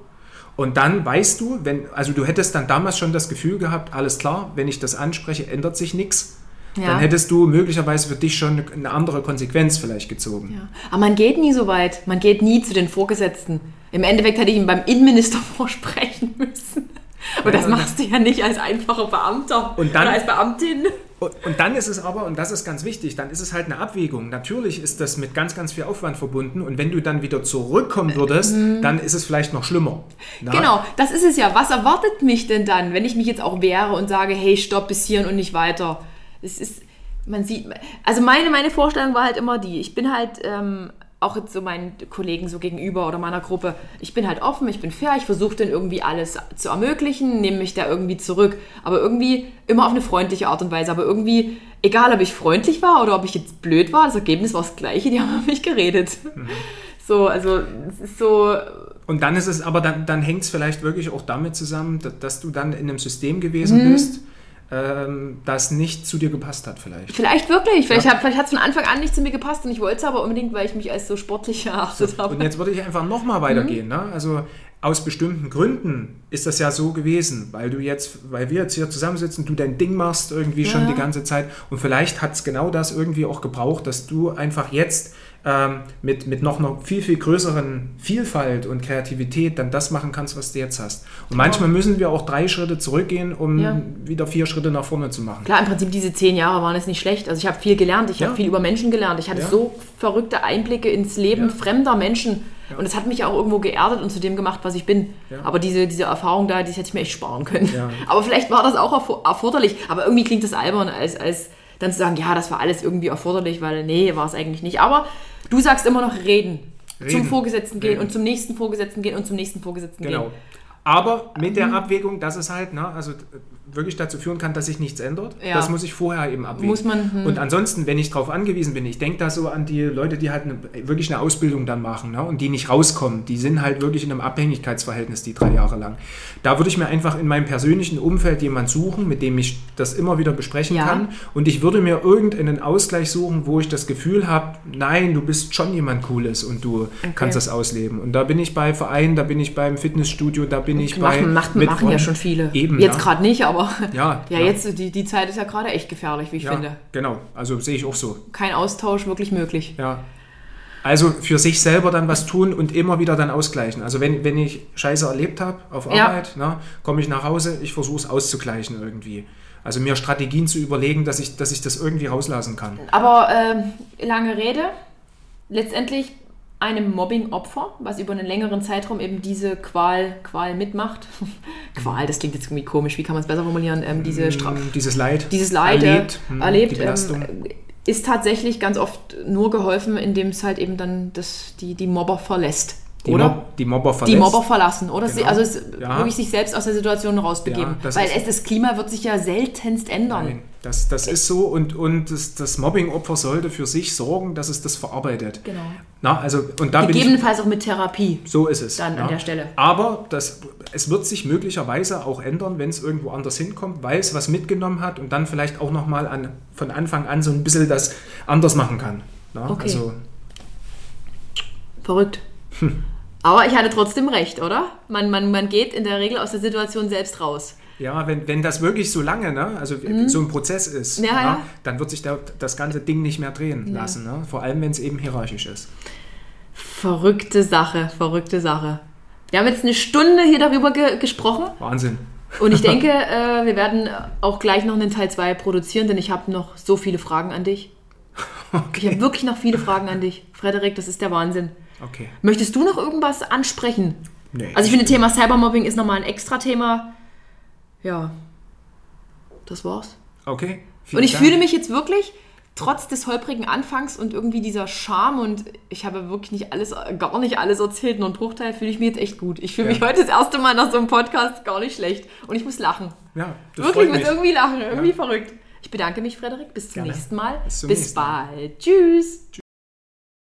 Und dann weißt du, wenn, also du hättest dann damals schon das Gefühl gehabt, alles klar, wenn ich das anspreche, ändert sich nichts. Ja. Dann hättest du möglicherweise für dich schon eine andere Konsequenz vielleicht gezogen. Ja. Aber man geht nie so weit. Man geht nie zu den Vorgesetzten. Im Endeffekt hätte ich ihn beim Innenminister vorsprechen müssen. Und das machst du ja nicht als einfacher Beamter Und dann- oder als Beamtin. Und, dann ist es aber, und das ist ganz wichtig, dann ist es halt eine Abwägung. Natürlich ist das mit ganz, ganz viel Aufwand verbunden. Und wenn du dann wieder zurückkommen würdest, dann ist es vielleicht noch schlimmer. Na? Genau, das ist es ja. Was erwartet mich denn dann, wenn ich mich jetzt auch wehre und sage, hey, stopp bis hierhin und nicht weiter? Es ist, man sieht, also meine, meine Vorstellung war halt immer die, ich bin halt ähm, auch jetzt so meinen Kollegen so gegenüber oder meiner Gruppe, ich bin halt offen, ich bin fair, ich versuche denen irgendwie alles zu ermöglichen, nehme mich da irgendwie zurück, aber irgendwie immer auf eine freundliche Art und Weise, aber irgendwie, egal ob ich freundlich war oder ob ich jetzt blöd war, das Ergebnis war das gleiche, die haben auf mich geredet. So, also es ist so, Und dann ist es, aber dann, dann hängt es vielleicht wirklich auch damit zusammen, dass, dass du dann in einem System gewesen Mhm. bist, ähm, das nicht zu dir gepasst hat vielleicht. Vielleicht wirklich. Vielleicht, hab- vielleicht hat es von Anfang an nicht zu mir gepasst und ich wollte es aber unbedingt, weil ich mich als so sportlich erachtet habe. Und jetzt würde ich einfach nochmal weitergehen. Ne? Also aus bestimmten Gründen ist das ja so gewesen, weil du jetzt, weil wir jetzt hier zusammensitzen, du dein Ding machst irgendwie schon Ja. die ganze Zeit und vielleicht hat es genau das irgendwie auch gebraucht, dass du einfach jetzt ähm, mit, mit noch einer viel, viel größeren Vielfalt und Kreativität dann das machen kannst, was du jetzt hast. Und manchmal müssen wir auch drei Schritte zurückgehen, um Ja. wieder vier Schritte nach vorne zu machen. Klar, im Prinzip diese zehn Jahre waren es nicht schlecht. Also ich habe viel gelernt, ich Ja. habe viel über Menschen gelernt. Ich hatte Ja. so verrückte Einblicke ins Leben fremder Menschen. Und es hat mich auch irgendwo geerdet und zu dem gemacht, was ich bin. Aber diese, diese Erfahrung da, die hätte ich mir echt sparen können. Aber vielleicht war das auch erfor- erforderlich. Aber irgendwie klingt das albern, als, als dann zu sagen, ja, das war alles irgendwie erforderlich, weil nee, war es eigentlich nicht. Aber du sagst immer noch reden. Zum Reden. Vorgesetzten gehen Reden. und zum nächsten Vorgesetzten gehen und zum nächsten Vorgesetzten Genau. gehen. Aber mit der Abwägung, dass es halt ne, also wirklich dazu führen kann, dass sich nichts ändert, Ja. das muss ich vorher eben abwägen. Muss man, hm. Und ansonsten, wenn ich darauf angewiesen bin, ich denke da so an die Leute, die halt eine, wirklich eine Ausbildung dann machen ne, und die nicht rauskommen, die sind halt wirklich in einem Abhängigkeitsverhältnis die drei Jahre lang. Da würde ich mir einfach in meinem persönlichen Umfeld jemand suchen, mit dem ich das immer wieder besprechen Ja. kann. Und ich würde mir irgendeinen Ausgleich suchen, wo ich das Gefühl habe, nein, du bist schon jemand Cooles und du kannst das ausleben. Und da bin ich bei Vereinen, da bin ich beim Fitnessstudio, da bin ich bei... Machen, macht, mit machen ja schon viele. Eben, Jetzt ja. gerade nicht, aber Ja, ja, ja. jetzt die, die Zeit ist ja gerade echt gefährlich, wie ich Ja, finde. genau. Also sehe ich auch so. Kein Austausch wirklich möglich. Ja. Also für sich selber dann was tun und immer wieder dann ausgleichen. Also wenn, wenn ich Scheiße erlebt habe auf Ja. Arbeit, ne, komme ich nach Hause, ich versuche es auszugleichen irgendwie. Also mir Strategien zu überlegen, dass ich, dass ich das irgendwie rauslassen kann. Aber ähm, lange Rede, letztendlich einem Mobbing-Opfer, was über einen längeren Zeitraum eben diese Qual, Qual mitmacht. Qual, das klingt jetzt irgendwie komisch, wie kann man es besser formulieren? Ähm, diese Stra Mm, Dieses Leid. dieses Leid erlebt, äh, erlebt die ähm, ist tatsächlich ganz oft nur geholfen, indem es halt eben dann das, die, die Mobber verlässt. die, oder? Mob, die Mobber die verletzt. Mobber verlassen, oder? Genau. Also es Ja. wirklich sich selbst aus der Situation rausbegeben. Ja, Weil es, das Klima wird sich ja seltenst ändern. Nein, Das, das ist so und, und das, das Mobbing-Opfer sollte für sich sorgen, dass es das verarbeitet. Genau. Na, also, und da bin ich, Gegebenenfalls auch mit Therapie. so ist es. Dann an der Stelle. Aber das, es wird sich möglicherweise auch ändern, wenn es irgendwo anders hinkommt, weil es was mitgenommen hat und dann vielleicht auch nochmal an, von Anfang an so ein bisschen das anders machen kann. Na, Okay. Also, Verrückt. Aber ich hatte trotzdem recht, oder? Man, man, man geht in der Regel aus der Situation selbst raus. Ja, wenn, wenn das wirklich so lange, ne, also so ein Prozess ist, Mhm. Ja, na, ja. dann wird sich da, das ganze Ding nicht mehr drehen lassen. Ne? Vor allem, wenn es eben hierarchisch ist. Verrückte Sache, verrückte Sache. Wir haben jetzt eine Stunde hier darüber ge gesprochen Wahnsinn. und ich denke, äh, wir werden auch gleich noch einen Teil 2 produzieren, denn ich habe noch so viele Fragen an dich. Ich habe wirklich noch viele Fragen an dich. Frederik, das ist der Wahnsinn. Okay. Möchtest du noch irgendwas ansprechen? Nee. Also ich finde, Thema Cybermobbing ist nochmal ein extra Thema. Ja, das war's. Okay. Und ich Dank. fühle mich jetzt wirklich, trotz des holprigen Anfangs und irgendwie dieser Scham und ich habe wirklich nicht alles, gar nicht alles erzählt, nur ein Bruchteil, fühle ich mich jetzt echt gut. Ich fühle Ja. mich heute das erste Mal nach so einem Podcast gar nicht schlecht. Und ich muss lachen. Ja, das wirklich, ich muss irgendwie lachen, irgendwie Ja. verrückt. Ich bedanke mich, Frederik. Bis zum Gerne. nächsten Mal. Bis Bis nächsten Mal. bald. Tschüss. Tschüss.